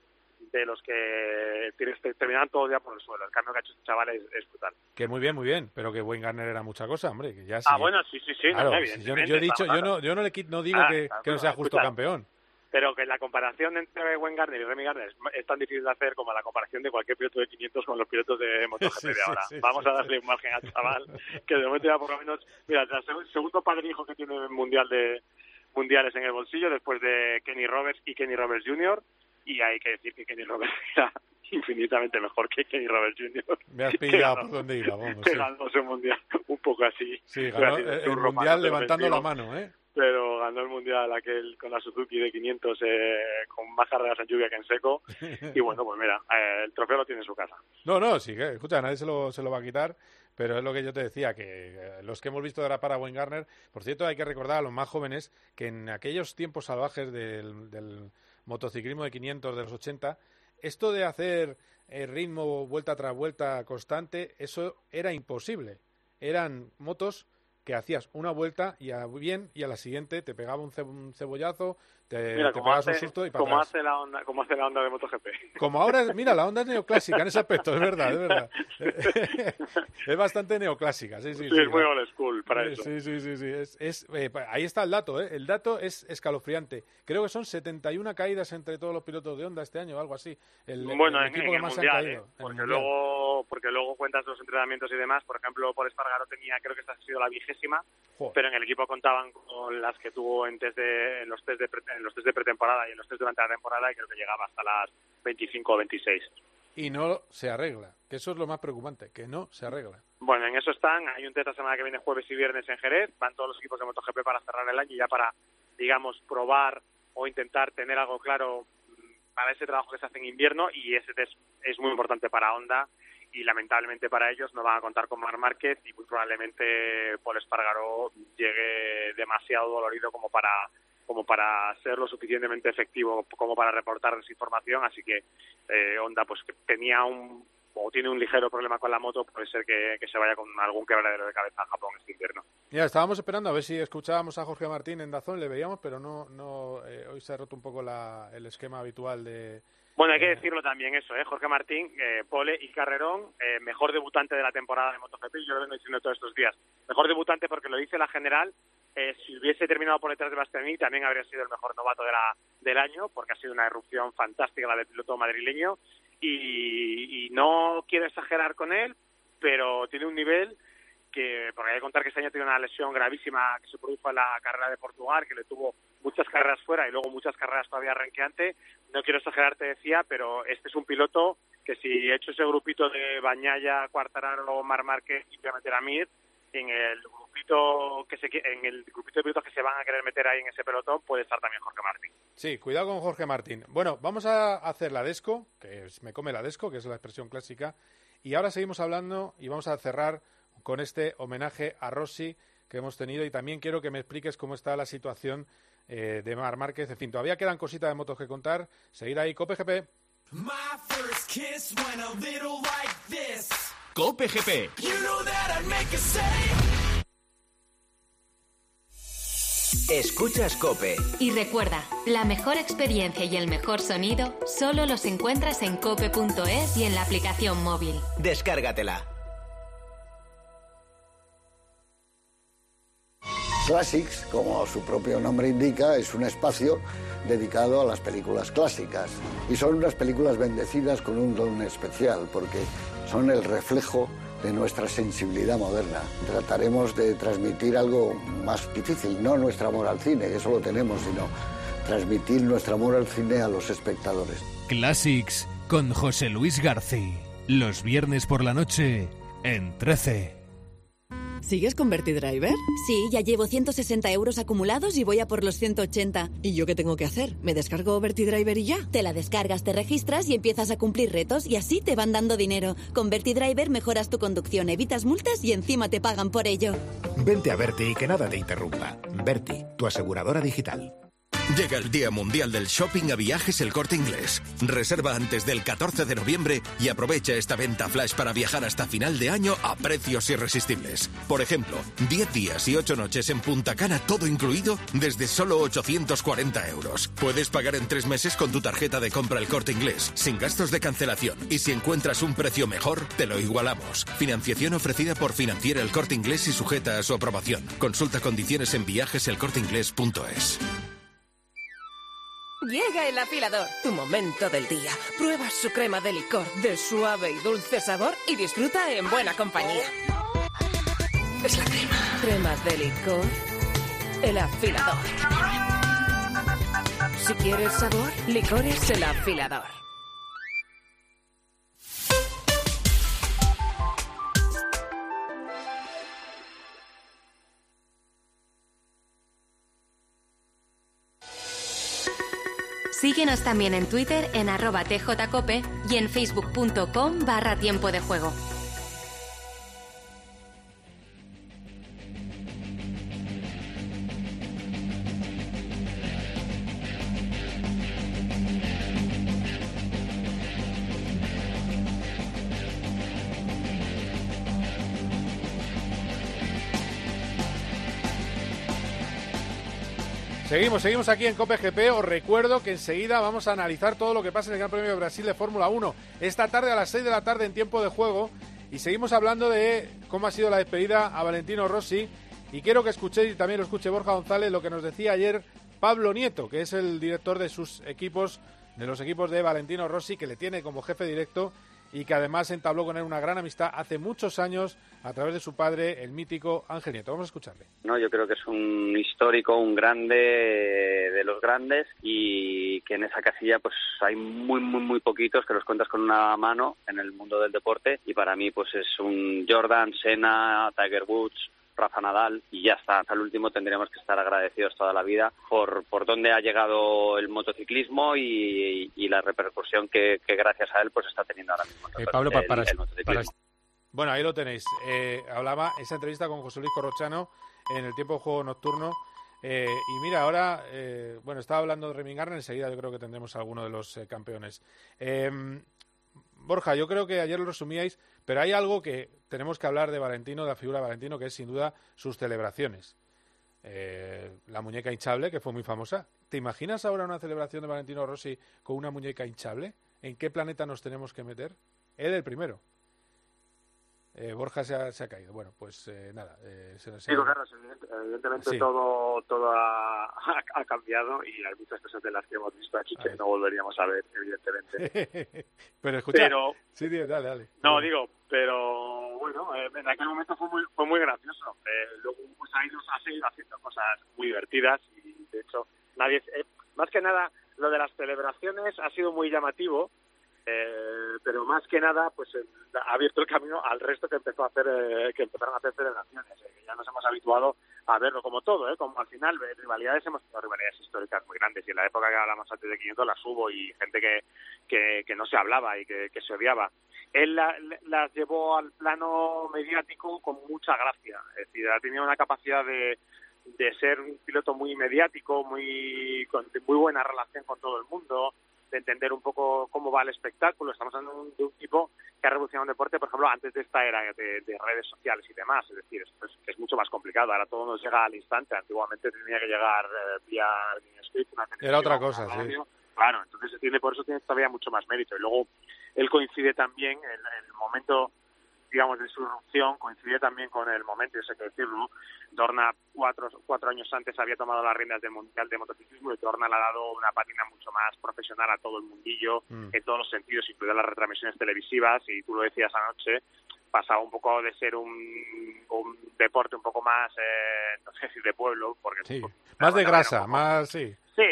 de los que terminan todo el día por el suelo. El cambio que ha hecho este chaval es, es brutal. Que muy bien, muy bien, pero que Wayne Garner era mucha cosa, hombre. Que ya Ah, bueno, sí, sí, sí, no, Claro, no, si yo, he dicho, yo no, yo no le no digo Ah, que, claro, que no sea justo escucha. campeón. Pero que la comparación entre Wayne Gardner y Remy Gardner es, tan difícil de hacer como la comparación de cualquier piloto de 500 con los pilotos de MotoGP Sí, de ahora. sí, Vamos a darle un margen al chaval, que de momento ya por lo menos... Mira, el seg- segundo padre hijo que tiene el mundial de mundiales en el bolsillo después de Kenny Roberts y Kenny Roberts Jr. Y hay que decir que Kenny Roberts era infinitamente mejor que Kenny Roberts Jr. Me has pillado ganó- por dónde iba, vamos. que sí. ganó ese mundial un poco así. Sí, ganó el, mundial levantando la mano, ¿eh? Pero ganó el mundial aquel con la Suzuki de 500 eh, con más carreras en lluvia que en seco y bueno pues mira eh, el trofeo lo tiene en su casa No, no, sí, que, escucha, nadie se lo, se lo va a quitar, pero es lo que yo te decía, que eh, los que hemos visto de para Wayne Garner, por cierto, hay que recordar a los más jóvenes que en aquellos tiempos salvajes del, del motociclismo de 500 de los 80, esto de hacer eh, ritmo vuelta tras vuelta constante, eso era imposible. Eran motos que hacías una vuelta y a bien y a la siguiente te pegaba un, ce- un cebollazo, te, mira te hace, un susto y para como atrás. hace la onda como hace la onda de MotoGP Como ahora, mira, la onda es neoclásica en ese aspecto, es verdad, es verdad. es bastante neoclásica, sí, sí. Sí, es muy old school para Sí, eso. Sí, sí, sí, sí. Es, es, eh, ahí está el dato, ¿eh? El dato es escalofriante. Creo que son 71 caídas entre todos los pilotos de Honda este año o algo así. El, bueno el en, equipo en que el más mundial, han ¿eh? caído. el porque Mundial. luego porque luego cuentas los entrenamientos y demás por ejemplo por Espargaro tenía creo que esta ha sido la vigésima Joder. pero en el equipo contaban con las que tuvo en, test de, en los test de en los test de pretemporada y en los test durante la temporada y creo que llegaba hasta las 25 o 26 y no se arregla. Que eso es lo más preocupante, que no se arregla. Bueno, en eso están. Hay un test la semana que viene jueves y viernes en Jerez. Van todos los equipos de MotoGP para cerrar el año y ya para, digamos, probar o intentar tener algo claro mm, para ese trabajo que se hace en invierno y ese test es muy importante para Honda y lamentablemente para ellos no van a contar con Mar Márquez y muy probablemente Paul Espargaró llegue demasiado dolorido como para como para ser lo suficientemente efectivo como para reportar desinformación así que eh, Honda pues que tenía un o tiene un ligero problema con la moto puede ser que, que se vaya con algún quebradero de cabeza a Japón este invierno Mira, estábamos esperando a ver si escuchábamos a Jorge Martín en Dazón, le veíamos, pero no, no eh, hoy se ha roto un poco la, el esquema habitual de, Bueno, hay que decirlo también eso, ¿eh? Jorge Martín, eh, Pole y Carrerón, eh, mejor debutante de la temporada de MotoGP, yo lo vengo diciendo todos estos días. Mejor debutante porque lo dice la general, eh, si hubiese terminado por detrás de Bastianini también habría sido el mejor novato de la, del año, porque ha sido una erupción fantástica la del piloto madrileño, y, y no quiero exagerar con él, pero tiene un nivel que, porque hay que contar que este año tiene una lesión gravísima que se produjo en la carrera de Portugal, que le tuvo muchas carreras fuera y luego muchas carreras todavía ranqueante. No quiero exagerar, te decía, pero este es un piloto que si he hecho ese grupito de Bañaya, Cuartararo, Mar Márquez y a en el grupito que se en el grupito de pilotos que se van a querer meter ahí en ese pelotón puede estar también Jorge Martín. Sí, cuidado con Jorge Martín. Bueno, vamos a hacer la desco, que es me come la desco, que es la expresión clásica, y ahora seguimos hablando y vamos a cerrar con este homenaje a Rossi que hemos tenido y también quiero que me expliques cómo está la situación eh, de Mar Márquez. En fin, todavía quedan cositas de motos que contar. Seguir ahí, Cope GP. My first kiss went a little like this. Cope GP. You know that I'd make a say. Escuchas Cope. Y recuerda, la mejor experiencia y el mejor sonido solo los encuentras en cope.es y en la aplicación móvil. Descárgatela. Classics, como su propio nombre indica, es un espacio dedicado a las películas clásicas. Y son unas películas bendecidas con un don especial, porque son el reflejo de nuestra sensibilidad moderna. Trataremos de transmitir algo más difícil, no nuestro amor al cine, eso lo tenemos, sino transmitir nuestro amor al cine a los espectadores. Classics con José Luis García. Los viernes por la noche en 13. ¿Sigues con Vertidriver? Sí, ya llevo 160 euros acumulados y voy a por los 180. ¿Y yo qué tengo que hacer? ¿Me descargo Vertidriver y ya? Te la descargas, te registras y empiezas a cumplir retos y así te van dando dinero. Con Vertidriver mejoras tu conducción, evitas multas y encima te pagan por ello. Vente a Berti y que nada te interrumpa. Berti, tu aseguradora digital. Llega el Día Mundial del Shopping a Viajes El Corte Inglés. Reserva antes del 14 de noviembre y aprovecha esta venta flash para viajar hasta final de año a precios irresistibles. Por ejemplo, 10 días y 8 noches en Punta Cana, todo incluido, desde solo 840 euros. Puedes pagar en tres meses con tu tarjeta de compra El Corte Inglés, sin gastos de cancelación. Y si encuentras un precio mejor, te lo igualamos. Financiación ofrecida por Financiera El Corte Inglés y sujeta a su aprobación. Consulta condiciones en viajeselcorteinglés.es. Llega el afilador, tu momento del día. Prueba su crema de licor de suave y dulce sabor y disfruta en buena compañía. Es la crema. Crema de licor. El afilador. Si quieres sabor, licor es el afilador. Síguenos también en Twitter en arroba tjcope y en facebook.com barra tiempo de juego. Seguimos, seguimos aquí en Cope GP. Os recuerdo que enseguida vamos a analizar todo lo que pasa en el Gran Premio de Brasil de Fórmula 1. Esta tarde a las 6 de la tarde en tiempo de juego. Y seguimos hablando de cómo ha sido la despedida a Valentino Rossi. Y quiero que escuchéis, y también lo escuche Borja González, lo que nos decía ayer Pablo Nieto, que es el director de sus equipos, de los equipos de Valentino Rossi, que le tiene como jefe directo y que además entabló con él una gran amistad hace muchos años a través de su padre, el mítico Ángel Nieto. Vamos a escucharle. No, yo creo que es un histórico, un grande de los grandes y que en esa casilla pues hay muy muy muy poquitos que los cuentas con una mano en el mundo del deporte y para mí pues es un Jordan, Senna, Tiger Woods, Rafa Nadal y ya está. Hasta el último tendríamos que estar agradecidos toda la vida por, por dónde ha llegado el motociclismo y, la repercusión que, gracias a él pues está teniendo ahora mismo. Eh, Pablo, para, Bueno, ahí lo tenéis. Eh, hablaba esa entrevista con José Luis Corrochano en el tiempo de juego nocturno. Eh, y mira, ahora, bueno, estaba hablando de Remingarne, enseguida yo creo que tendremos alguno de los campeones. Borja, yo creo que ayer lo resumíais, pero hay algo que tenemos que hablar de Valentino, de la figura de Valentino, que es sin duda sus celebraciones. Eh, la muñeca hinchable, que fue muy famosa. ¿Te imaginas ahora una celebración de Valentino Rossi con una muñeca hinchable? ¿En qué planeta nos tenemos que meter? Él el primero. Eh, Borja se ha, caído. Bueno, pues eh, nada. Eh, se nos evidentemente todo, todo ha, cambiado y hay muchas cosas de las que hemos visto aquí que no volveríamos a ver, evidentemente. pero escucha. sí, dale, dale. No, digo, pero bueno, en aquel momento fue muy, fue muy gracioso. luego pues, ahí nos ha seguido haciendo cosas muy divertidas y de hecho nadie. más que nada, lo de las celebraciones ha sido muy llamativo eh, pero más que nada, pues eh, ha abierto el camino al resto que empezó a hacer, eh, que empezaron a hacer celebraciones. ya nos hemos habituado a verlo como todo, ¿eh? como al final rivalidades hemos tenido rivalidades históricas muy grandes y en la época que hablamos antes de 500 las hubo y gente que, que, no se hablaba y que, que se odiaba. Él las llevó al plano mediático con mucha gracia, es decir, ha tenido una capacidad de, de ser un piloto muy mediático, muy con muy buena relación con todo el mundo, de entender un poco cómo va el espectáculo. Estamos hablando de un, tipo que ha revolucionado un deporte, por ejemplo, antes de esta era de, redes sociales y demás. Es decir, es, es, mucho más complicado. Ahora todo nos llega al instante. Antiguamente tenía que llegar eh, vía una Era otra cosa, sí. Claro, entonces tiene, por eso tiene todavía mucho más mérito. Y luego él coincide también en el momento digamos, de su irrupción coincide también con el momento, eso hay que decirlo, Dorna cuatro, cuatro años antes había tomado las riendas del Mundial de Motociclismo y Dorna le ha dado una patina mucho más profesional a todo el mundillo, mm. en todos los sentidos, incluidas las retransmisiones televisivas, y tú lo decías anoche, pasaba un poco de ser un, un deporte un poco más, eh, no sé si de pueblo, porque... Sí, más de grasa, más, sí Sí,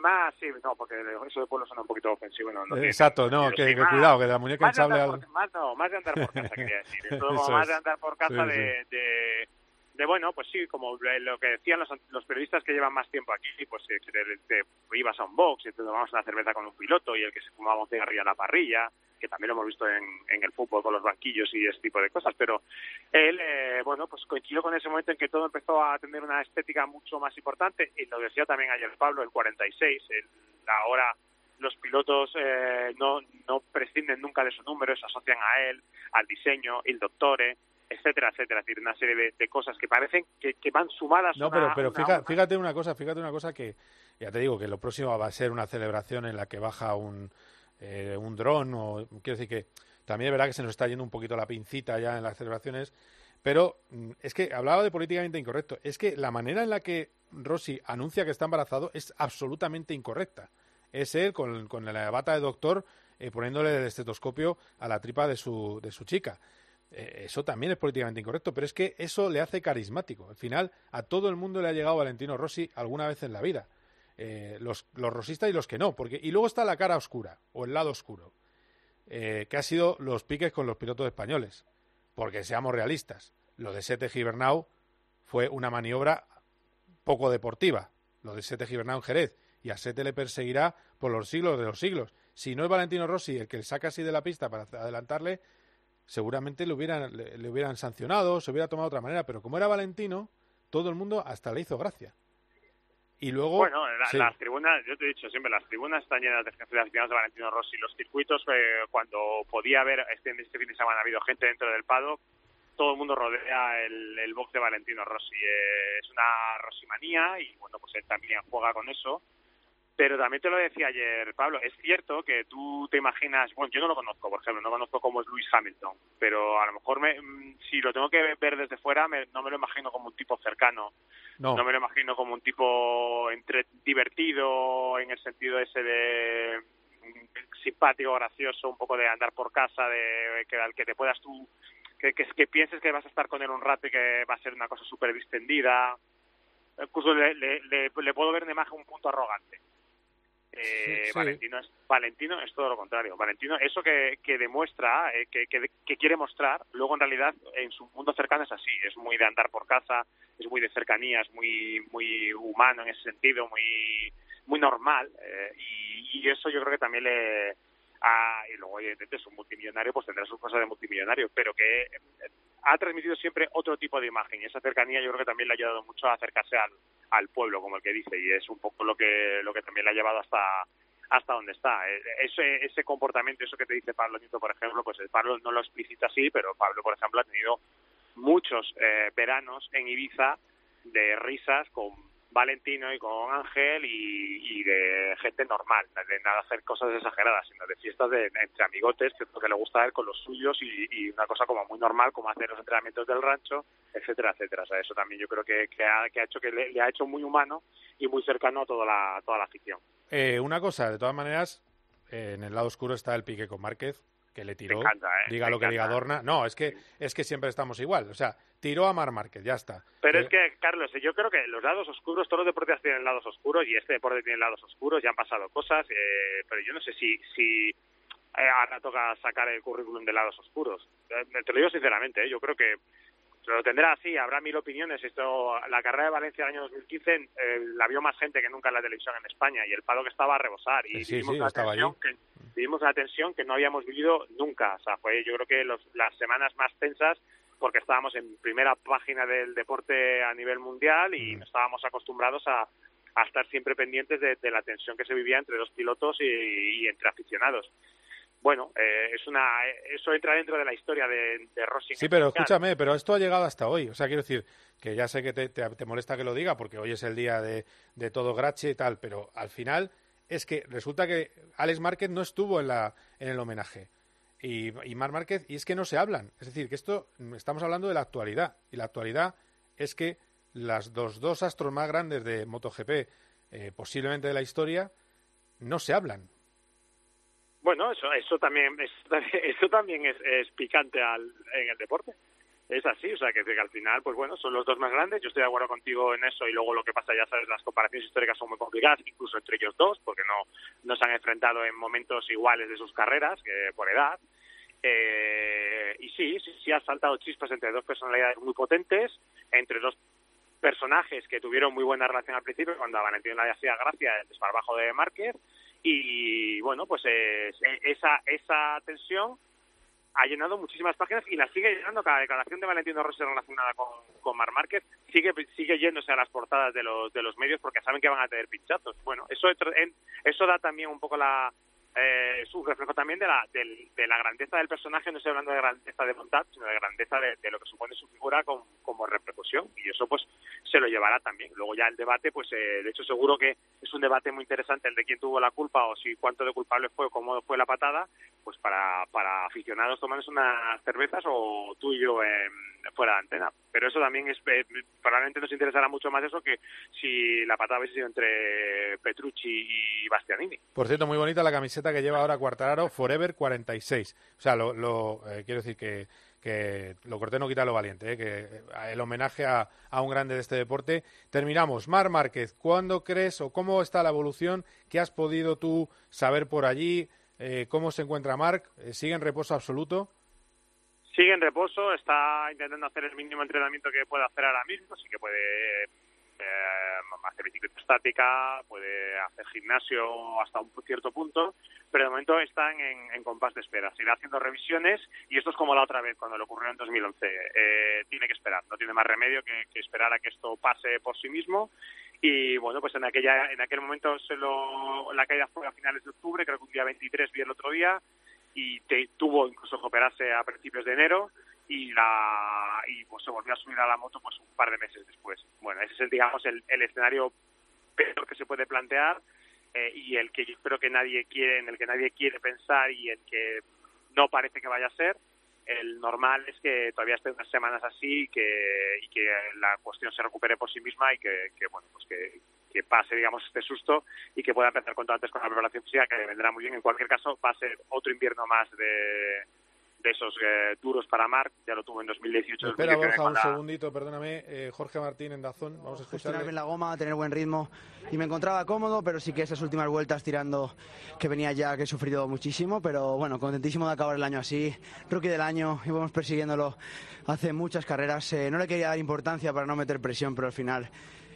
más, sí, no, porque eso de pueblo suena un poquito ofensivo. No, no Exacto, no, que, cuidado, que la muñeca hinchable... Más, no, más de andar por casa, quería decir. Eso, más de andar por casa de, de, de, bueno, pues sí, como lo que decían los, los periodistas que llevan más tiempo aquí, pues eh, que te, ibas a un box y te tomabas una cerveza con un piloto y el que se fumaba un cigarrillo a la parrilla que también lo hemos visto en, en el fútbol con los banquillos y ese tipo de cosas, pero él, eh, bueno, pues coincidió con ese momento en que todo empezó a tener una estética mucho más importante, y lo decía también ayer Pablo, el 46, el, ahora los pilotos eh, no, no prescinden nunca de su número, se asocian a él, al diseño, el doctore, etcétera, etcétera, es decir, una serie de, cosas que parecen que, que van sumadas. No, pero, pero fíjate una cosa, fíjate una cosa que, ya te digo, que lo próximo va a ser una celebración en la que baja un, eh, un dron, o quiero decir que también es verdad que se nos está yendo un poquito la pincita ya en las celebraciones, pero mm, es que hablaba de políticamente incorrecto. Es que la manera en la que Rossi anuncia que está embarazado es absolutamente incorrecta. Es él con, con la bata de doctor eh, poniéndole el estetoscopio a la tripa de su, de su chica. Eh, eso también es políticamente incorrecto, pero es que eso le hace carismático. Al final, a todo el mundo le ha llegado Valentino Rossi alguna vez en la vida. Eh, los, los rosistas y los que no. Porque, y luego está la cara oscura, o el lado oscuro, eh, que ha sido los piques con los pilotos españoles. Porque seamos realistas, lo de Sete Gibernau fue una maniobra poco deportiva, lo de Sete Gibernau en Jerez, y a Sete le perseguirá por los siglos de los siglos. Si no es Valentino Rossi el que le saca así de la pista para adelantarle, seguramente le hubieran, le hubieran sancionado, se hubiera tomado de otra manera, pero como era Valentino, todo el mundo hasta le hizo gracia. Y luego. Bueno, las tribunas, yo te he dicho siempre, las tribunas están llenas de gente de Valentino Rossi. Los circuitos, eh, cuando podía haber, este, este fin de semana ha habido gente dentro del paddock, todo el mundo rodea el, el box de Valentino Rossi. Eh, es una Rossimanía y, bueno, pues él también juega con eso. Pero también te lo decía ayer, Pablo, es cierto que tú te imaginas, bueno, yo no lo conozco, por ejemplo, no conozco cómo es Lewis Hamilton, pero a lo mejor me, mm, si lo tengo que ver desde fuera, no me lo imagino como un tipo cercano, no. me lo imagino como un tipo entre, divertido en el sentido ese de simpático, gracioso, un poco de andar por casa, de que al que te puedas tú, que, que, que pienses que vas a estar con él un rato y que va a ser una cosa súper distendida. Incluso le, le, le, le puedo ver en imagen un punto arrogante. Eh, Sí. Valentino es Valentino es todo lo contrario. Valentino eso que, que demuestra, eh, que, que, que quiere mostrar, luego en realidad en su mundo cercano es así. Es muy de andar por casa, es muy de cercanía, es muy muy humano en ese sentido, muy muy normal eh, y, y eso yo creo que también le a- y luego evidentemente es un multimillonario pues tendrá sus cosas de multimillonario pero que eh, ha transmitido siempre otro tipo de imagen y esa cercanía yo creo que también le ha ayudado mucho a acercarse al, al pueblo como el que dice y es un poco lo que lo que también le ha llevado hasta hasta donde está. Eh, ese ese comportamiento eso que te dice Pablo Nieto por ejemplo pues el Pablo no lo explicita así pero Pablo por ejemplo ha tenido muchos eh, veranos en Ibiza de risas con Valentino y con Ángel y, de gente normal, de nada hacer cosas exageradas, sino de fiestas de, entre amigotes, que es lo que le gusta a él con los suyos y, una cosa como muy normal, como hacer los entrenamientos del rancho, etcétera, etcétera. O sea, eso también yo creo que, ha, hecho que le, le ha hecho muy humano y muy cercano a toda la, toda la afición. Eh, una cosa, de todas maneras, eh, en el lado oscuro está el pique con Márquez, que le tiró. Encanta, ¿eh? Diga Me lo que diga. Dorna. No, es que, es que siempre estamos igual. O sea, tiró a Mar Márquez, ya está. Pero es que, Carlos, yo creo que los lados oscuros, todos los deportes tienen lados oscuros y este deporte tiene lados oscuros, ya han pasado cosas, eh, pero yo no sé si, si eh, ahora toca sacar el currículum de lados oscuros. Eh, te lo digo sinceramente, eh, yo creo que lo tendrá así, habrá mil opiniones. Esto, la carrera de Valencia del año 2015 eh, la vio más gente que nunca en la televisión en España y el palo que estaba a rebosar. Y Sí, vivimos sí, estaba tensión que vivimos una tensión que no habíamos vivido nunca. O sea, fue yo creo que los, las semanas más tensas porque estábamos en primera página del deporte a nivel mundial Mm. y no estábamos acostumbrados a, a estar siempre pendientes de, de la tensión que se vivía entre los pilotos y, y entre aficionados. Bueno, eh, es una, eso entra dentro de la historia de, de Rossi. Sí, pero escúchame, pero esto ha llegado hasta hoy. O sea, quiero decir que ya sé que te, te- te molesta que lo diga porque hoy es el día de, de todo Grache y tal, pero al final es que resulta que Alex Márquez no estuvo en, la, en el homenaje. Y, y Mar Márquez, y es que no se hablan. Es decir, que esto, estamos hablando de la actualidad. Y la actualidad es que las dos, dos astros más grandes de MotoGP, eh, posiblemente de la historia, no se hablan. Bueno, eso, eso también, eso también, es, es picante al, en el deporte. Es así, o sea, que, al final, pues bueno, son los dos más grandes. Yo estoy de acuerdo contigo en eso y luego lo que pasa, ya sabes, las comparaciones históricas son muy complicadas, incluso entre ellos dos, porque no, no se han enfrentado en momentos iguales de sus carreras, que por edad. Eh, y sí, sí, sí ha saltado chispas entre dos personalidades muy potentes, entre dos personajes que tuvieron muy buena relación al principio, cuando a Valentino le hacía gracia el desparbajo de Márquez, y bueno, pues eh, esa, esa tensión ha llenado muchísimas páginas y la sigue llenando. Cada declaración de Valentino Rossi relacionada con, con Mar Márquez sigue sigue yéndose a las portadas de los de los medios porque saben que van a tener pinchazos. Bueno eso eso da también un poco la eh, es un reflejo también de la del- de la grandeza del personaje no estoy hablando de grandeza de voluntad sino de grandeza de, de lo que supone su figura como repercusión y eso pues se lo llevará también luego ya el debate pues eh, de hecho seguro que es un debate muy interesante el de quién tuvo la culpa o si cuánto de culpable fue o cómo fue la patada pues para, para aficionados tomarnos unas cervezas o tú y yo eh, fuera de antena. Pero eso también es, eh, probablemente nos interesará mucho más eso que si la patada hubiese sido entre Petrucci y Bastianini. Por cierto, muy bonita la camiseta que lleva ahora Cuartararo, Forever 46. O sea, lo, lo, eh, quiero decir que, que lo corté no quita lo valiente, eh, que eh, el homenaje a, a un grande de este deporte. Terminamos. Mar Márquez, ¿cuándo crees o cómo está la evolución? ¿Qué has podido tú saber por allí? Eh, ¿Cómo se encuentra Marc? ¿Sigue en reposo absoluto? Sigue en reposo, está intentando hacer el mínimo entrenamiento que puede hacer ahora mismo, sí que puede eh, hacer bicicleta estática, puede hacer gimnasio hasta un cierto punto, pero de momento están en, compás de espera. Seguirá haciendo revisiones y esto es como la otra vez cuando le ocurrió en 2011. Eh, tiene que esperar, no tiene más remedio que, que esperar a que esto pase por sí mismo y bueno, pues en aquella en aquel momento se lo, la caída fue a finales de octubre, creo que un día 23 vi el otro día y te- tuvo incluso que operarse a principios de enero y la y pues se volvió a subir a la moto pues un par de meses después. Bueno, ese es el digamos el, el escenario peor que se puede plantear eh, y el que yo creo que nadie quiere, en el que nadie quiere pensar y el que no parece que vaya a ser. El normal es que todavía esté unas semanas así y que, y que la cuestión se recupere por sí misma y que, bueno pues que, que pase, digamos, este susto y que pueda empezar cuanto antes con la preparación física, que vendrá muy bien. En cualquier caso, va a ser otro invierno más de, de esos eh, duros para Marc, ya lo tuvo en 2018. Espera, Borja, un segundito, perdóname. Eh, Jorge Martín en Dazón, vamos a escuchar. bien la goma, tener buen ritmo y me encontraba cómodo, pero sí que esas últimas vueltas tirando que venía ya, que he sufrido muchísimo, pero bueno, contentísimo de acabar el año así. Rookie del año, íbamos persiguiéndolo hace muchas carreras. Eh, no le quería dar importancia para no meter presión, pero al final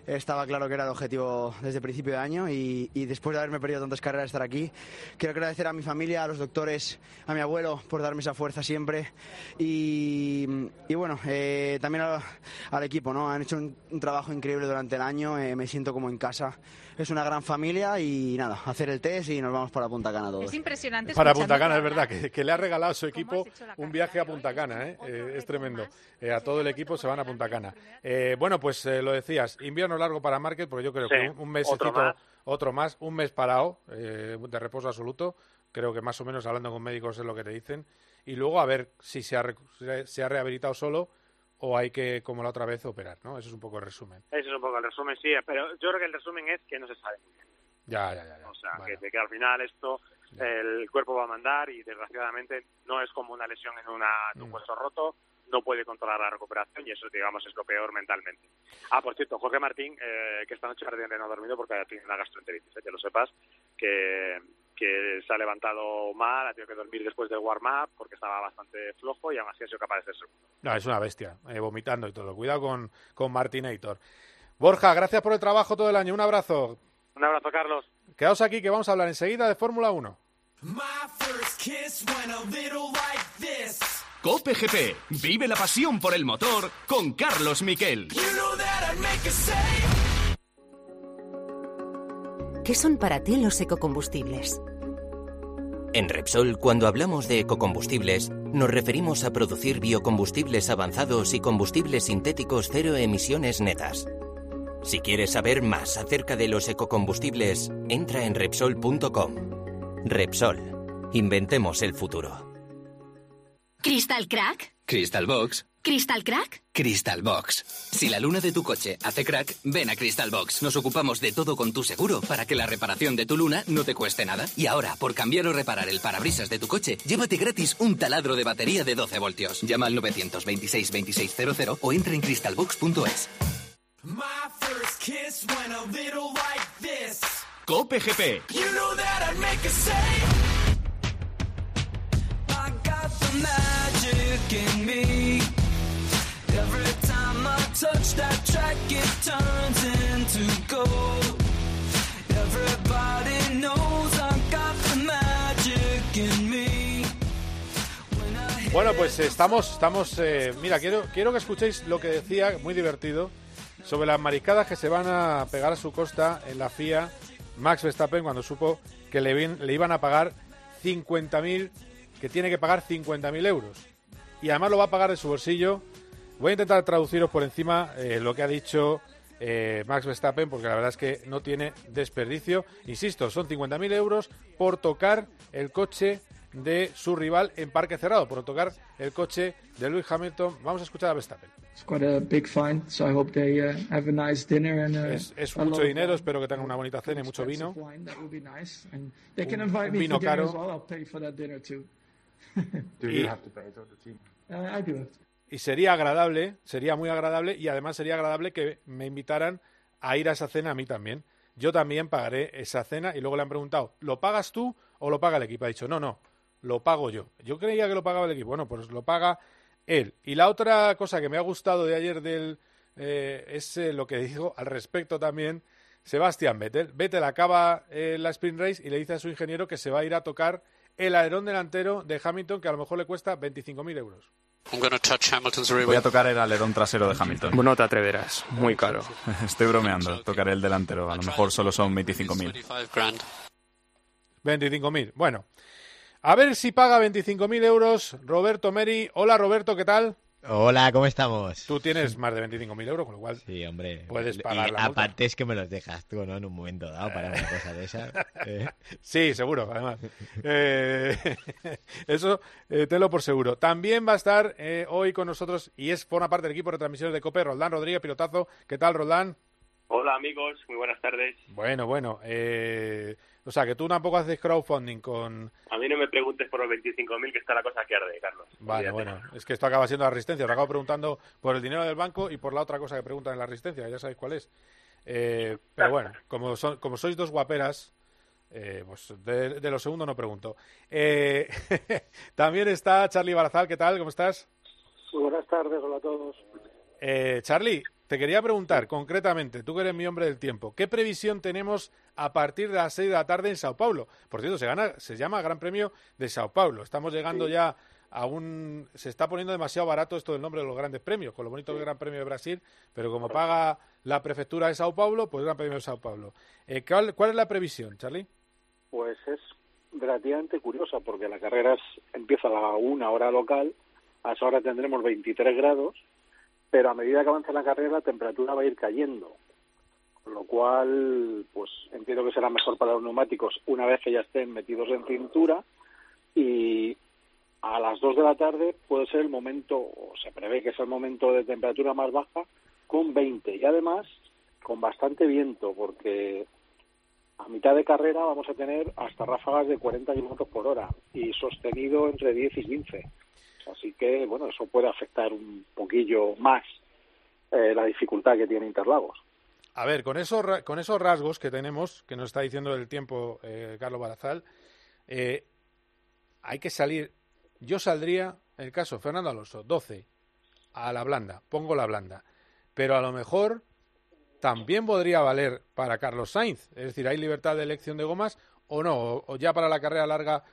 estaba claro que era el objetivo desde el principio de año y, después de haberme perdido tantas carreras estar aquí, quiero agradecer a mi familia, a los doctores, a mi abuelo por darme esa fuerza siempre y, bueno, eh, también al, equipo, ¿no? Han hecho un, trabajo increíble durante el año, eh, me siento como en casa es una gran familia y nada, hacer el test y nos vamos para Punta Cana todos. Es impresionante. Para Punta Cana, es verdad, que, le ha regalado a su equipo un viaje a Punta Cana, ¿eh? eh es tremendo. Eh, a todo el equipo se van a Punta Cana. Eh, bueno, pues lo decías, invierno largo para Market, porque yo creo que un, mes otro más. otro más, un mes parado, de reposo absoluto, creo que más o menos hablando con médicos es lo que te dicen, y luego a ver si se ha, se ha rehabilitado solo o hay que, como la otra vez, operar, ¿no? Eso es un poco el resumen. Eso es un poco el resumen, sí, pero yo creo que el resumen es que no se sabe muy bien. Ya, ya, ya. O sea, que, al final esto el cuerpo va a mandar y desgraciadamente no es como una lesión en, una, un mm. hueso roto, no puede controlar la recuperación y eso, digamos, es lo peor mentalmente. Ah, por cierto, Jorge Martín, eh, que esta noche no ha dormido porque ha tenido una gastroenteritis, eh, que lo sepas, que que se ha levantado mal, ha tenido que dormir después del warm-up porque estaba bastante flojo y aún así ha sido capaz de ser segundo. No, es una bestia, eh, vomitando y todo. Cuidado con, con Martinator. Borja, gracias por el trabajo todo el año. Un abrazo. Un abrazo, Carlos. Quedaos aquí que vamos a hablar enseguida de Fórmula 1. Cope GP. Vive la pasión por el motor con Carlos Miquel. ¿Qué son para ti los ecocombustibles? En Repsol, cuando hablamos de ecocombustibles, nos referimos a producir biocombustibles avanzados y combustibles sintéticos cero emisiones netas. Si quieres saber más acerca de los ecocombustibles, entra en Repsol.com. Repsol. Inventemos el futuro. ¿Crystal Crack? Crystal Box. ¿Crystal Crack? Crystal Box. Si la luna de tu coche hace crack, ven a Crystal Box. Nos ocupamos de todo con tu seguro para que la reparación de tu luna no te cueste nada. Y ahora, por cambiar o reparar el parabrisas de tu coche, llévate gratis un taladro de batería de 12 voltios. Llama al 926 2600 o entra en crystalbox.es. Cope GP. Bueno, pues estamos, estamos, eh, mira, quiero, quiero que escuchéis lo que decía, muy divertido, sobre las maricadas que se van a pegar a su costa en la FIA. Max Verstappen cuando supo que le, le iban a pagar 50.000, que tiene que pagar 50.000 euros. Y además lo va a pagar de su bolsillo Voy a intentar traduciros por encima eh, lo que ha dicho eh, Max Verstappen, porque la verdad es que no tiene desperdicio. Insisto, son 50.000 euros por tocar el coche de su rival en parque cerrado, por tocar el coche de Lewis Hamilton. Vamos a escuchar a Verstappen. Es, mucho dinero, espero que tengan una bonita cena y mucho vino. Un, vino caro. y sería agradable, sería muy agradable y además sería agradable que me invitaran a ir a esa cena a mí también. Yo también pagaré esa cena y luego le han preguntado, ¿lo pagas tú o lo paga el equipo? Ha dicho, no, no, lo pago yo. Yo creía que lo pagaba el equipo. Bueno, pues lo paga él. Y la otra cosa que me ha gustado de ayer del, eh, es eh, lo que dijo al respecto también Sebastián Vettel. Vettel acaba eh, la sprint race y le dice a su ingeniero que se va a ir a tocar el alerón delantero de Hamilton, que a lo mejor le cuesta 25.000 euros. Voy a tocar el alerón trasero de Hamilton. No te atreverás, muy caro. Estoy bromeando, tocaré el delantero. A lo mejor solo son 25.000. 25.000, bueno. A ver si paga 25.000 euros Roberto Meri. Hola Roberto, ¿qué tal? Hola, ¿cómo estamos? Tú tienes más de 25.000 euros, con lo cual sí, hombre. puedes pagar la Aparte es que me los dejas tú, ¿no? En un momento dado para una cosa de esa. Eh. Sí, seguro, además. Eh, eso, eh, tenlo por seguro. También va a estar hoy con nosotros, y es forma parte del equipo de transmisiones de COPE, Roldán Rodríguez, pilotazo. ¿Qué tal, Roldán? Hola amigos, muy buenas tardes. Bueno, bueno. Eh, o sea, que tú tampoco haces crowdfunding con... A mí no me preguntes por los 25.000 que está la cosa que arde, Carlos. Vale, bueno. Es que esto acaba siendo la resistencia. Os acabo preguntando por el dinero del banco y por la otra cosa que preguntan en la resistencia. Ya sabéis cuál es. Eh, pero bueno, como, son, como sois dos guaperas, eh, pues de, de, lo segundo no pregunto. Eh, también está Charlie Barazal. ¿Qué tal? ¿Cómo estás? Muy buenas tardes. Hola a todos. Eh, Charlie, te quería preguntar concretamente, tú que eres mi hombre del tiempo, ¿qué previsión tenemos a partir de las 6 de la tarde en Sao Paulo? Por cierto, se, gana, se llama Gran Premio de Sao Paulo. Estamos llegando sí. ya a un... Se está poniendo demasiado barato esto del nombre de los grandes premios, con lo bonito del Gran Premio de Brasil, pero como paga la prefectura de Sao Paulo, pues Gran Premio de Sao Paulo. Eh, ¿cuál, ¿Cuál es la previsión, Charlie? Pues es relativamente curiosa, porque la carrera es, empieza a la una hora local, a esa hora tendremos 23 grados, pero a medida que avanza la carrera la temperatura va a ir cayendo, con lo cual pues entiendo que será mejor para los neumáticos una vez que ya estén metidos en cintura y a las 2 de la tarde puede ser el momento, o se prevé que es el momento de temperatura más baja, con 20 y además con bastante viento, porque a mitad de carrera vamos a tener hasta ráfagas de 40 kilómetros por hora y sostenido entre 10 y 15. Así que, bueno, eso puede afectar un poquillo más eh, la dificultad que tiene Interlagos. A ver, con esos, con esos rasgos que tenemos, que nos está diciendo el tiempo eh, Carlos Barazal, eh, hay que salir. Yo saldría, el caso Fernando Alonso, 12 a la blanda, pongo la blanda, pero a lo mejor también podría valer para Carlos Sainz. Es decir, ¿hay libertad de elección de gomas o no? O ya para la carrera larga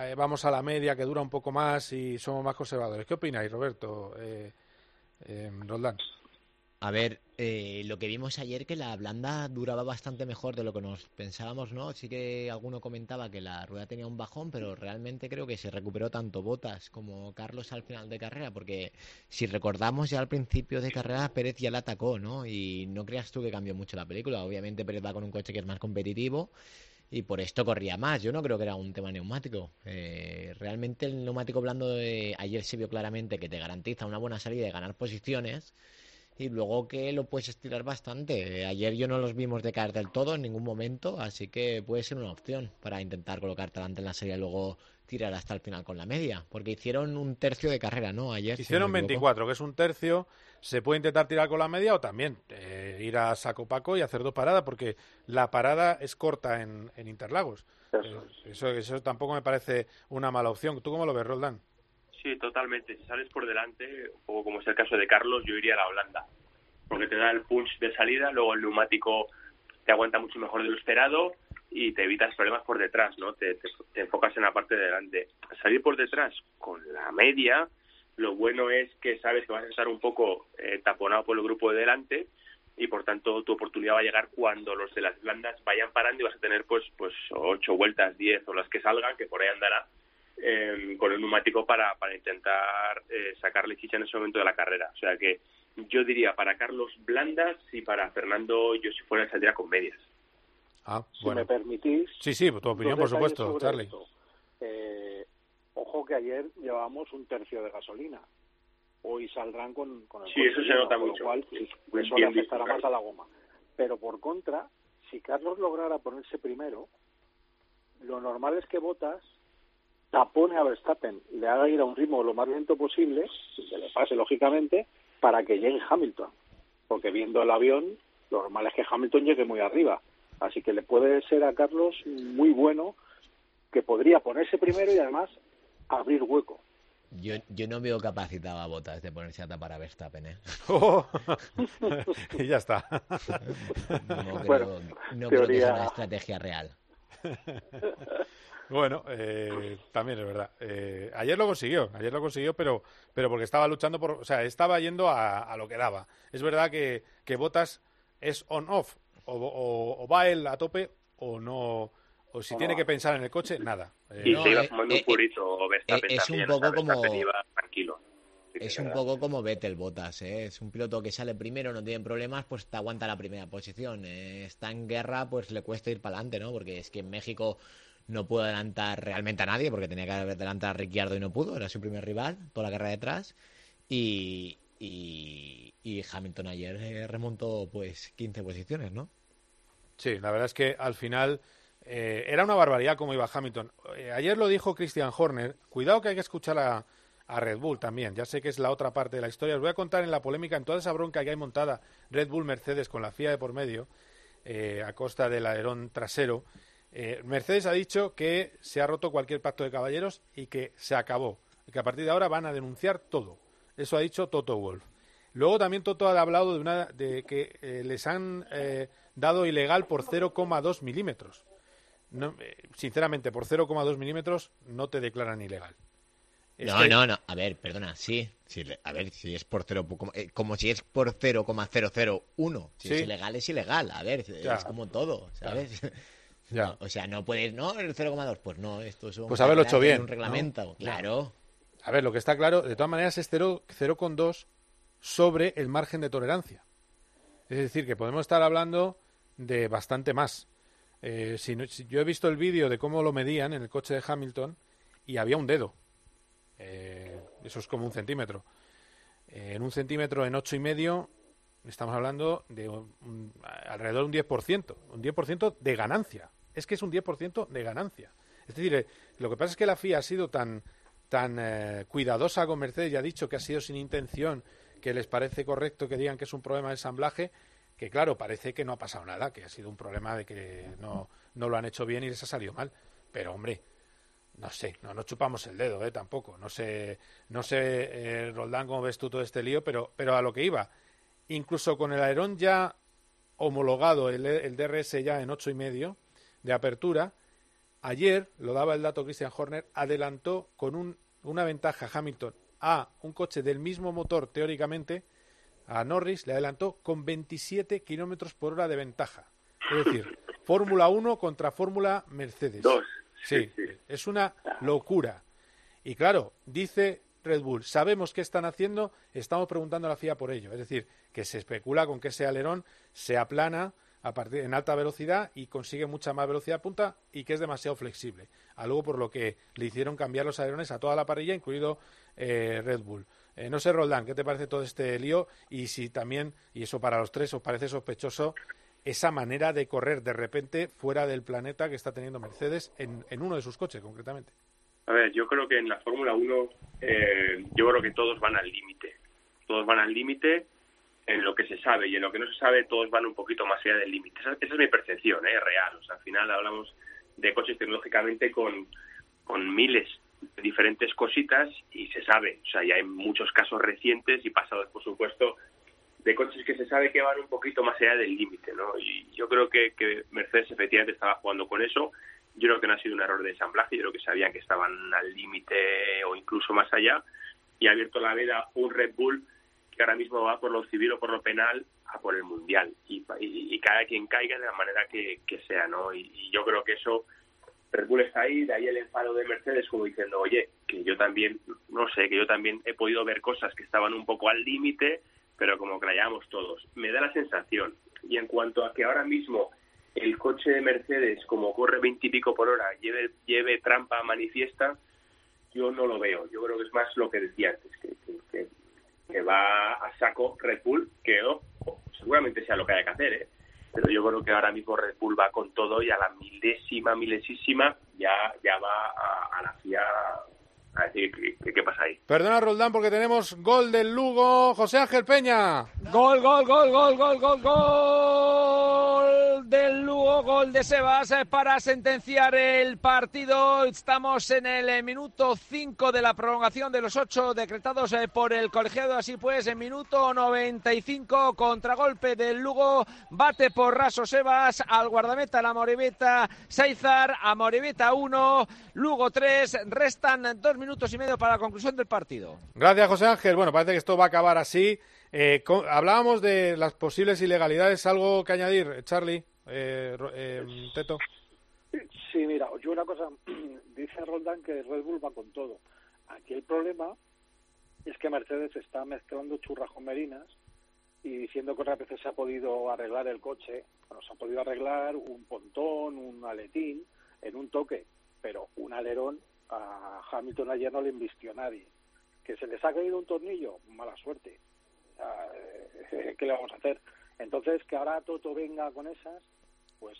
eh, vamos a la media que dura un poco más y somos más conservadores. ¿Qué opináis, Roberto? Eh, eh, Roldán. A ver, eh, lo que vimos ayer que la blanda duraba bastante mejor de lo que nos pensábamos, ¿no? Sí que alguno comentaba que la rueda tenía un bajón, pero realmente creo que se recuperó tanto Botas como Carlos al final de carrera, porque si recordamos ya al principio de carrera Pérez ya la atacó, ¿no? Y no creas tú que cambió mucho la película. Obviamente Pérez va con un coche que es más competitivo y por esto corría más. Yo no creo que era un tema neumático. Eh, realmente el neumático blando de ayer se vio claramente que te garantiza una buena salida y ganar posiciones y luego que lo puedes estirar bastante. Ayer yo no los vimos de caer del todo en ningún momento, así que puede ser una opción para intentar colocarte delante en la serie luego tirar hasta el final con la media, porque hicieron un tercio de carrera, ¿no? Ayer. Hicieron si no 24, que es un tercio. Se puede intentar tirar con la media o también eh, ir a saco paco y hacer dos paradas, porque la parada es corta en, en Interlagos. Eso, eh, eso, eso tampoco me parece una mala opción. ¿Tú cómo lo ves, Roldán? Sí, totalmente. Si sales por delante, o como es el caso de Carlos, yo iría a la Holanda. Porque te da el punch de salida, luego el neumático te aguanta mucho mejor de lo esperado y te evitas problemas por detrás, ¿no? Te, enfocas en la parte de delante. Salir por detrás con la media, lo bueno es que sabes que vas a estar un poco eh, taponado por el grupo de delante y por tanto tu oportunidad va a llegar cuando los de las blandas vayan parando y vas a tener pues pues ocho vueltas, diez o las que salgan, que por ahí andará eh, con el neumático para, para intentar eh, sacarle chicha en ese momento de la carrera. O sea que yo diría para Carlos blandas y para Fernando yo si fuera saldría con medias. Ah, si me permitís. Sí, sí, tu opinión, por supuesto, Charlie. Eh, ojo que ayer llevábamos un tercio de gasolina. Hoy saldrán con, con el Sí, eso se nota mucho. Lo cual, sí, eso le afectará más a la goma. Pero por contra, si Carlos lograra ponerse primero, lo normal es que Botas tapone a Verstappen, le haga ir a un ritmo lo más lento posible, que le pase lógicamente, para que llegue Hamilton. Porque viendo el avión, lo normal es que Hamilton llegue muy arriba. Así que le puede ser a Carlos muy bueno que podría ponerse primero y además abrir hueco. Yo, yo no veo capacitado a Botas de ponerse a tapar a Verstappen, ¿eh? Oh. y ya está. No creo, Bueno, no creo que sea una estrategia real. Bueno, eh, también es verdad. Eh, ayer lo consiguió, ayer lo consiguió, pero, pero porque estaba luchando por, o sea, estaba yendo a, a lo que daba. Es verdad que, que Botas es on-off, o, o- o va él a tope o no, o si O tiene no. que pensar en el coche, nada. Eh, Y No, se iba eh, fumando eh, un purito Verstappen es un también, poco como- iba tranquilo. Sí, Es un verdad. poco como Vettel Botas, ¿eh? Es un piloto que sale primero, no tiene problemas, pues te aguanta la primera posición. Eh, está en guerra, pues le cuesta ir para adelante, ¿no? Porque es que en México no pudo adelantar realmente a nadie, porque tenía que adelantar a Ricciardo y no pudo, era su primer rival, toda la carrera detrás. Y, y, Hamilton ayer eh, remontó pues 15 posiciones, ¿no? Sí, la verdad es que al final eh, era una barbaridad como iba Hamilton. Eh, ayer lo dijo Christian Horner. Cuidado que hay que escuchar a, Red Bull también. Ya sé que es la otra parte de la historia. Os voy a contar en la polémica, en toda esa bronca que hay montada Red Bull Mercedes con la FIA de por medio, a costa del alerón trasero. Mercedes ha dicho que se ha roto cualquier pacto de caballeros y que se acabó. Y que a partir de ahora van a denunciar todo. Eso ha dicho Toto Wolf. Luego también Toto ha hablado de, una, de que eh, les han eh, dado ilegal por 0,2 milímetros. No, eh, sinceramente, por 0,2 milímetros no te declaran ilegal. no, no, no. A ver, perdona, sí. a ver, si es por 0, como, si es por 0,001. Si es ilegal, es ilegal. A ver, es como todo, ¿sabes? Ya. o sea, no puedes, no, el 0,2. Pues no, esto es un. Pues haberlo hecho bien. Un reglamento, claro. A ver, lo que está claro, de todas maneras, es 0,2 sobre el margen de tolerancia. Es decir, que podemos estar hablando de bastante más. Eh, si, yo he visto el vídeo de cómo lo medían en el coche de Hamilton y había un dedo. Eh, eso es como un centímetro. Eh, en un centímetro en ocho y medio estamos hablando de alrededor de un 10%. Un 10% de ganancia. Es que es un 10% de ganancia. Es decir, lo que pasa es que la FIA ha sido tan, tan cuidadosa con Mercedes y ha dicho que ha sido sin intención que les parece correcto que digan que es un problema de ensamblaje, que claro, parece que no ha pasado nada, que ha sido un problema de que no, no lo han hecho bien y les ha salido mal. Pero hombre, no sé, no, no chupamos el dedo, ¿eh? Tampoco. No sé, no sé, eh, Roldán, cómo ves tú todo este lío, pero, pero a lo que iba. Incluso con el alerón ya homologado, el, el DRS ya en ocho y medio de apertura, ayer, lo daba el dato Christian Horner, adelantó con un, una ventaja Hamilton a un coche del mismo motor, teóricamente, a Norris le adelantó con 27 kilómetros por hora de ventaja. Es decir, Fórmula 1 contra Fórmula Mercedes. Dos. Sí, es una locura. Y claro, dice Red Bull, sabemos qué están haciendo, estamos preguntando a la FIA por ello. Es decir, que se especula con que ese alerón se aplana a partir, en alta velocidad y consigue mucha más velocidad punta y que es demasiado flexible. Algo por lo que le hicieron cambiar los alerones a toda la parrilla, incluido eh, Red Bull. Eh, no sé, Roldán, ¿qué te parece todo este lío? Y si también, y eso para los tres, os parece sospechoso esa manera de correr de repente fuera del planeta que está teniendo Mercedes en, uno de sus coches, concretamente. A ver, yo creo que en la Fórmula 1, eh, yo creo que todos van al límite. Todos van al límite en lo que se sabe y en lo que no se sabe, todos van un poquito más allá del límite. Esa, es mi percepción, ¿eh? real. O sea, al final hablamos de coches tecnológicamente con, con miles diferentes cositas y se sabe, o sea, ya hay muchos casos recientes y pasados, por supuesto, de coches que se sabe que van un poquito más allá del límite, ¿no? Y yo creo que, que Mercedes efectivamente estaba jugando con eso. Yo creo que no ha sido un error de ensamblaje, yo creo que sabían que estaban al límite o incluso más allá y ha abierto la veda un Red Bull que ahora mismo va por lo civil o por lo penal a por el mundial y, y, cada quien caiga de la manera que, sea, ¿no? y yo creo que eso Red Bull está ahí, de ahí el enfado de Mercedes como diciendo, oye, que yo también, no sé, que yo también he podido ver cosas que estaban un poco al límite, pero como que todos. Me da la sensación. Y en cuanto a que ahora mismo el coche de Mercedes, como corre veintipico por hora, lleve, lleve trampa manifiesta, yo no lo veo. Yo creo que es más lo que decía antes, que, va a saco Red Bull, que seguramente sea lo que haya que hacer, ¿eh? pero yo creo que ahora mismo Red Bull va con todo y a la milésima, milésima ya, ya va a, la FIA a decir qué pasa ahí. Perdona, Roldán, porque tenemos gol del Lugo. José Ángel Peña. Gol, gol, gol, gol, gol, gol, gol del Lugo, gol de Sebas eh, para sentenciar el partido. Estamos en el eh, minuto 5 de la prolongación de los 8 decretados eh, por el colegiado. Así pues, en minuto 95, contragolpe del Lugo, bate por raso Sebas al guardameta la Moribeta Saizar, a Moribeta 1, Lugo 3, restan dos minutos y medio para la conclusión del partido. Gracias, José Ángel. Bueno, parece que esto va a acabar así. Eh, hablábamos de las posibles ilegalidades. ¿Algo que añadir, Charlie? Eh, eh, Teto. Sí, mira, yo una cosa, dice Roldán que Red Bull va con todo. Aquí el problema es que Mercedes está mezclando churras con merinas y diciendo que otras veces se ha podido arreglar el coche, bueno, se ha podido arreglar un pontón, un aletín en un toque, pero un alerón a Hamilton ayer no le invistió nadie. Que se les ha caído un tornillo, mala suerte. Eh, ¿Qué le vamos a hacer? Entonces, que ahora Toto venga con esas, pues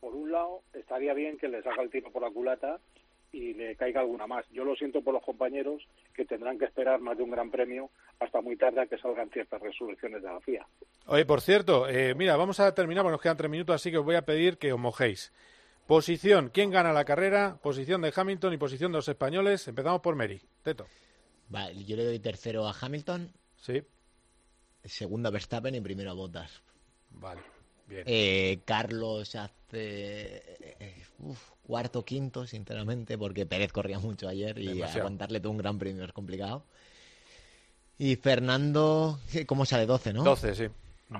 por un lado estaría bien que le saca el tiro por la culata y le caiga alguna más. Yo lo siento por los compañeros que tendrán que esperar más de un gran premio hasta muy tarde a que salgan ciertas resoluciones de la FIA. Oye, por cierto, eh, mira, vamos a terminar, porque nos quedan tres minutos, así que os voy a pedir que os mojéis. Posición, ¿quién gana la carrera? Posición de Hamilton y posición de los españoles. Empezamos por Mary. Teto. Vale, yo le doy tercero a Hamilton. Sí. Segundo a Verstappen y primero a Bottas. Vale, bien. Eh, Carlos hace eh, uf, cuarto, quinto, sinceramente, porque Pérez corría mucho ayer y Demasiado. aguantarle todo un gran premio es complicado. Y Fernando, ¿cómo sale? 12, ¿no? 12, sí.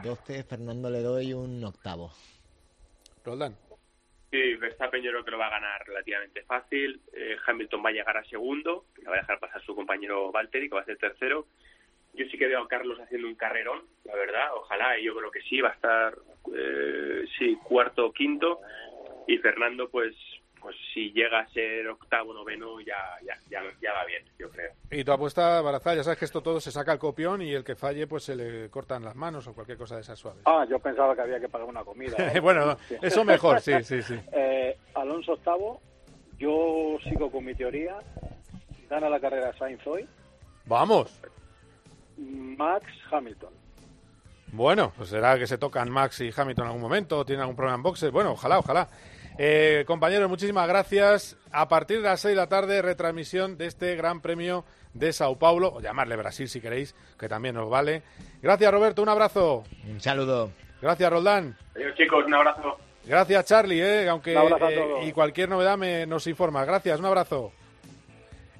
12, Fernando le doy un octavo. Roldán. Sí, Verstappen yo creo que lo va a ganar relativamente fácil. Eh, Hamilton va a llegar a segundo, le va a dejar pasar su compañero Valtteri, que va a ser tercero. Yo sí que veo a Carlos haciendo un carrerón, la verdad. Ojalá, y yo creo que sí, va a estar, eh, sí, cuarto o quinto. Y Fernando, pues, pues si llega a ser octavo, noveno, ya, ya, ya, ya va bien, yo creo. Y tu apuesta, Barazal, ya sabes que esto todo se saca al copión y el que falle, pues se le cortan las manos o cualquier cosa de esas suaves. Ah, yo pensaba que había que pagar una comida. ¿eh? bueno, Sí. eso mejor, sí, sí, sí. Eh, Alonso octavo, yo sigo con mi teoría. Gana la carrera Sainz hoy. Vamos. Max Hamilton. Bueno, pues será que se tocan Max y Hamilton en algún momento, o tienen algún problema en boxes. Bueno, ojalá, ojalá. Eh, compañeros, muchísimas gracias. A partir de las 6 de la tarde, retransmisión de este Gran Premio de Sao Paulo, o llamarle Brasil si queréis, que también nos vale. Gracias, Roberto, un abrazo. Un saludo. Gracias, Roldán. Adiós, chicos, un abrazo. Gracias, Charlie, eh, aunque Un abrazo a eh, y cualquier novedad me, nos informa. Gracias, un abrazo.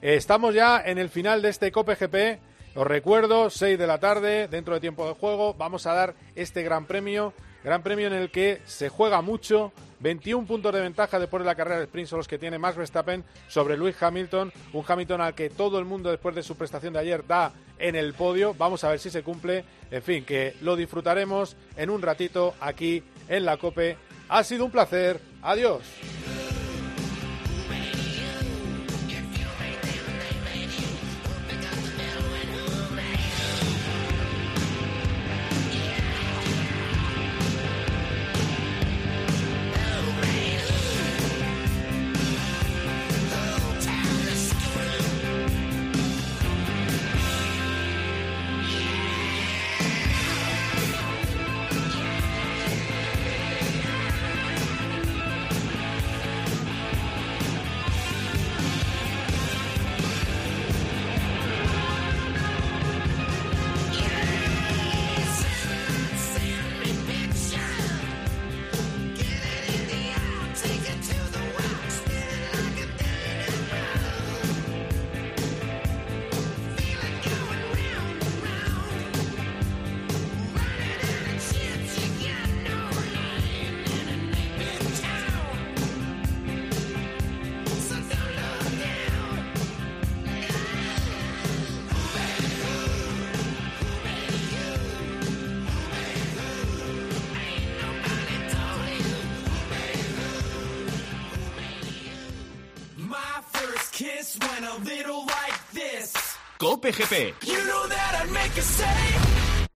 Eh, Estamos ya en el final de este Cope GP. Os recuerdo, 6 de la tarde, dentro de tiempo de juego, vamos a dar este gran premio. Gran premio en el que se juega mucho. 21 puntos de ventaja después de la carrera de sprint son los que tiene Max Verstappen sobre Lewis Hamilton. Un Hamilton al que todo el mundo después de su prestación de ayer da en el podio. Vamos a ver si se cumple. En fin, que lo disfrutaremos en un ratito aquí en la Cope. Ha sido un placer. Adiós.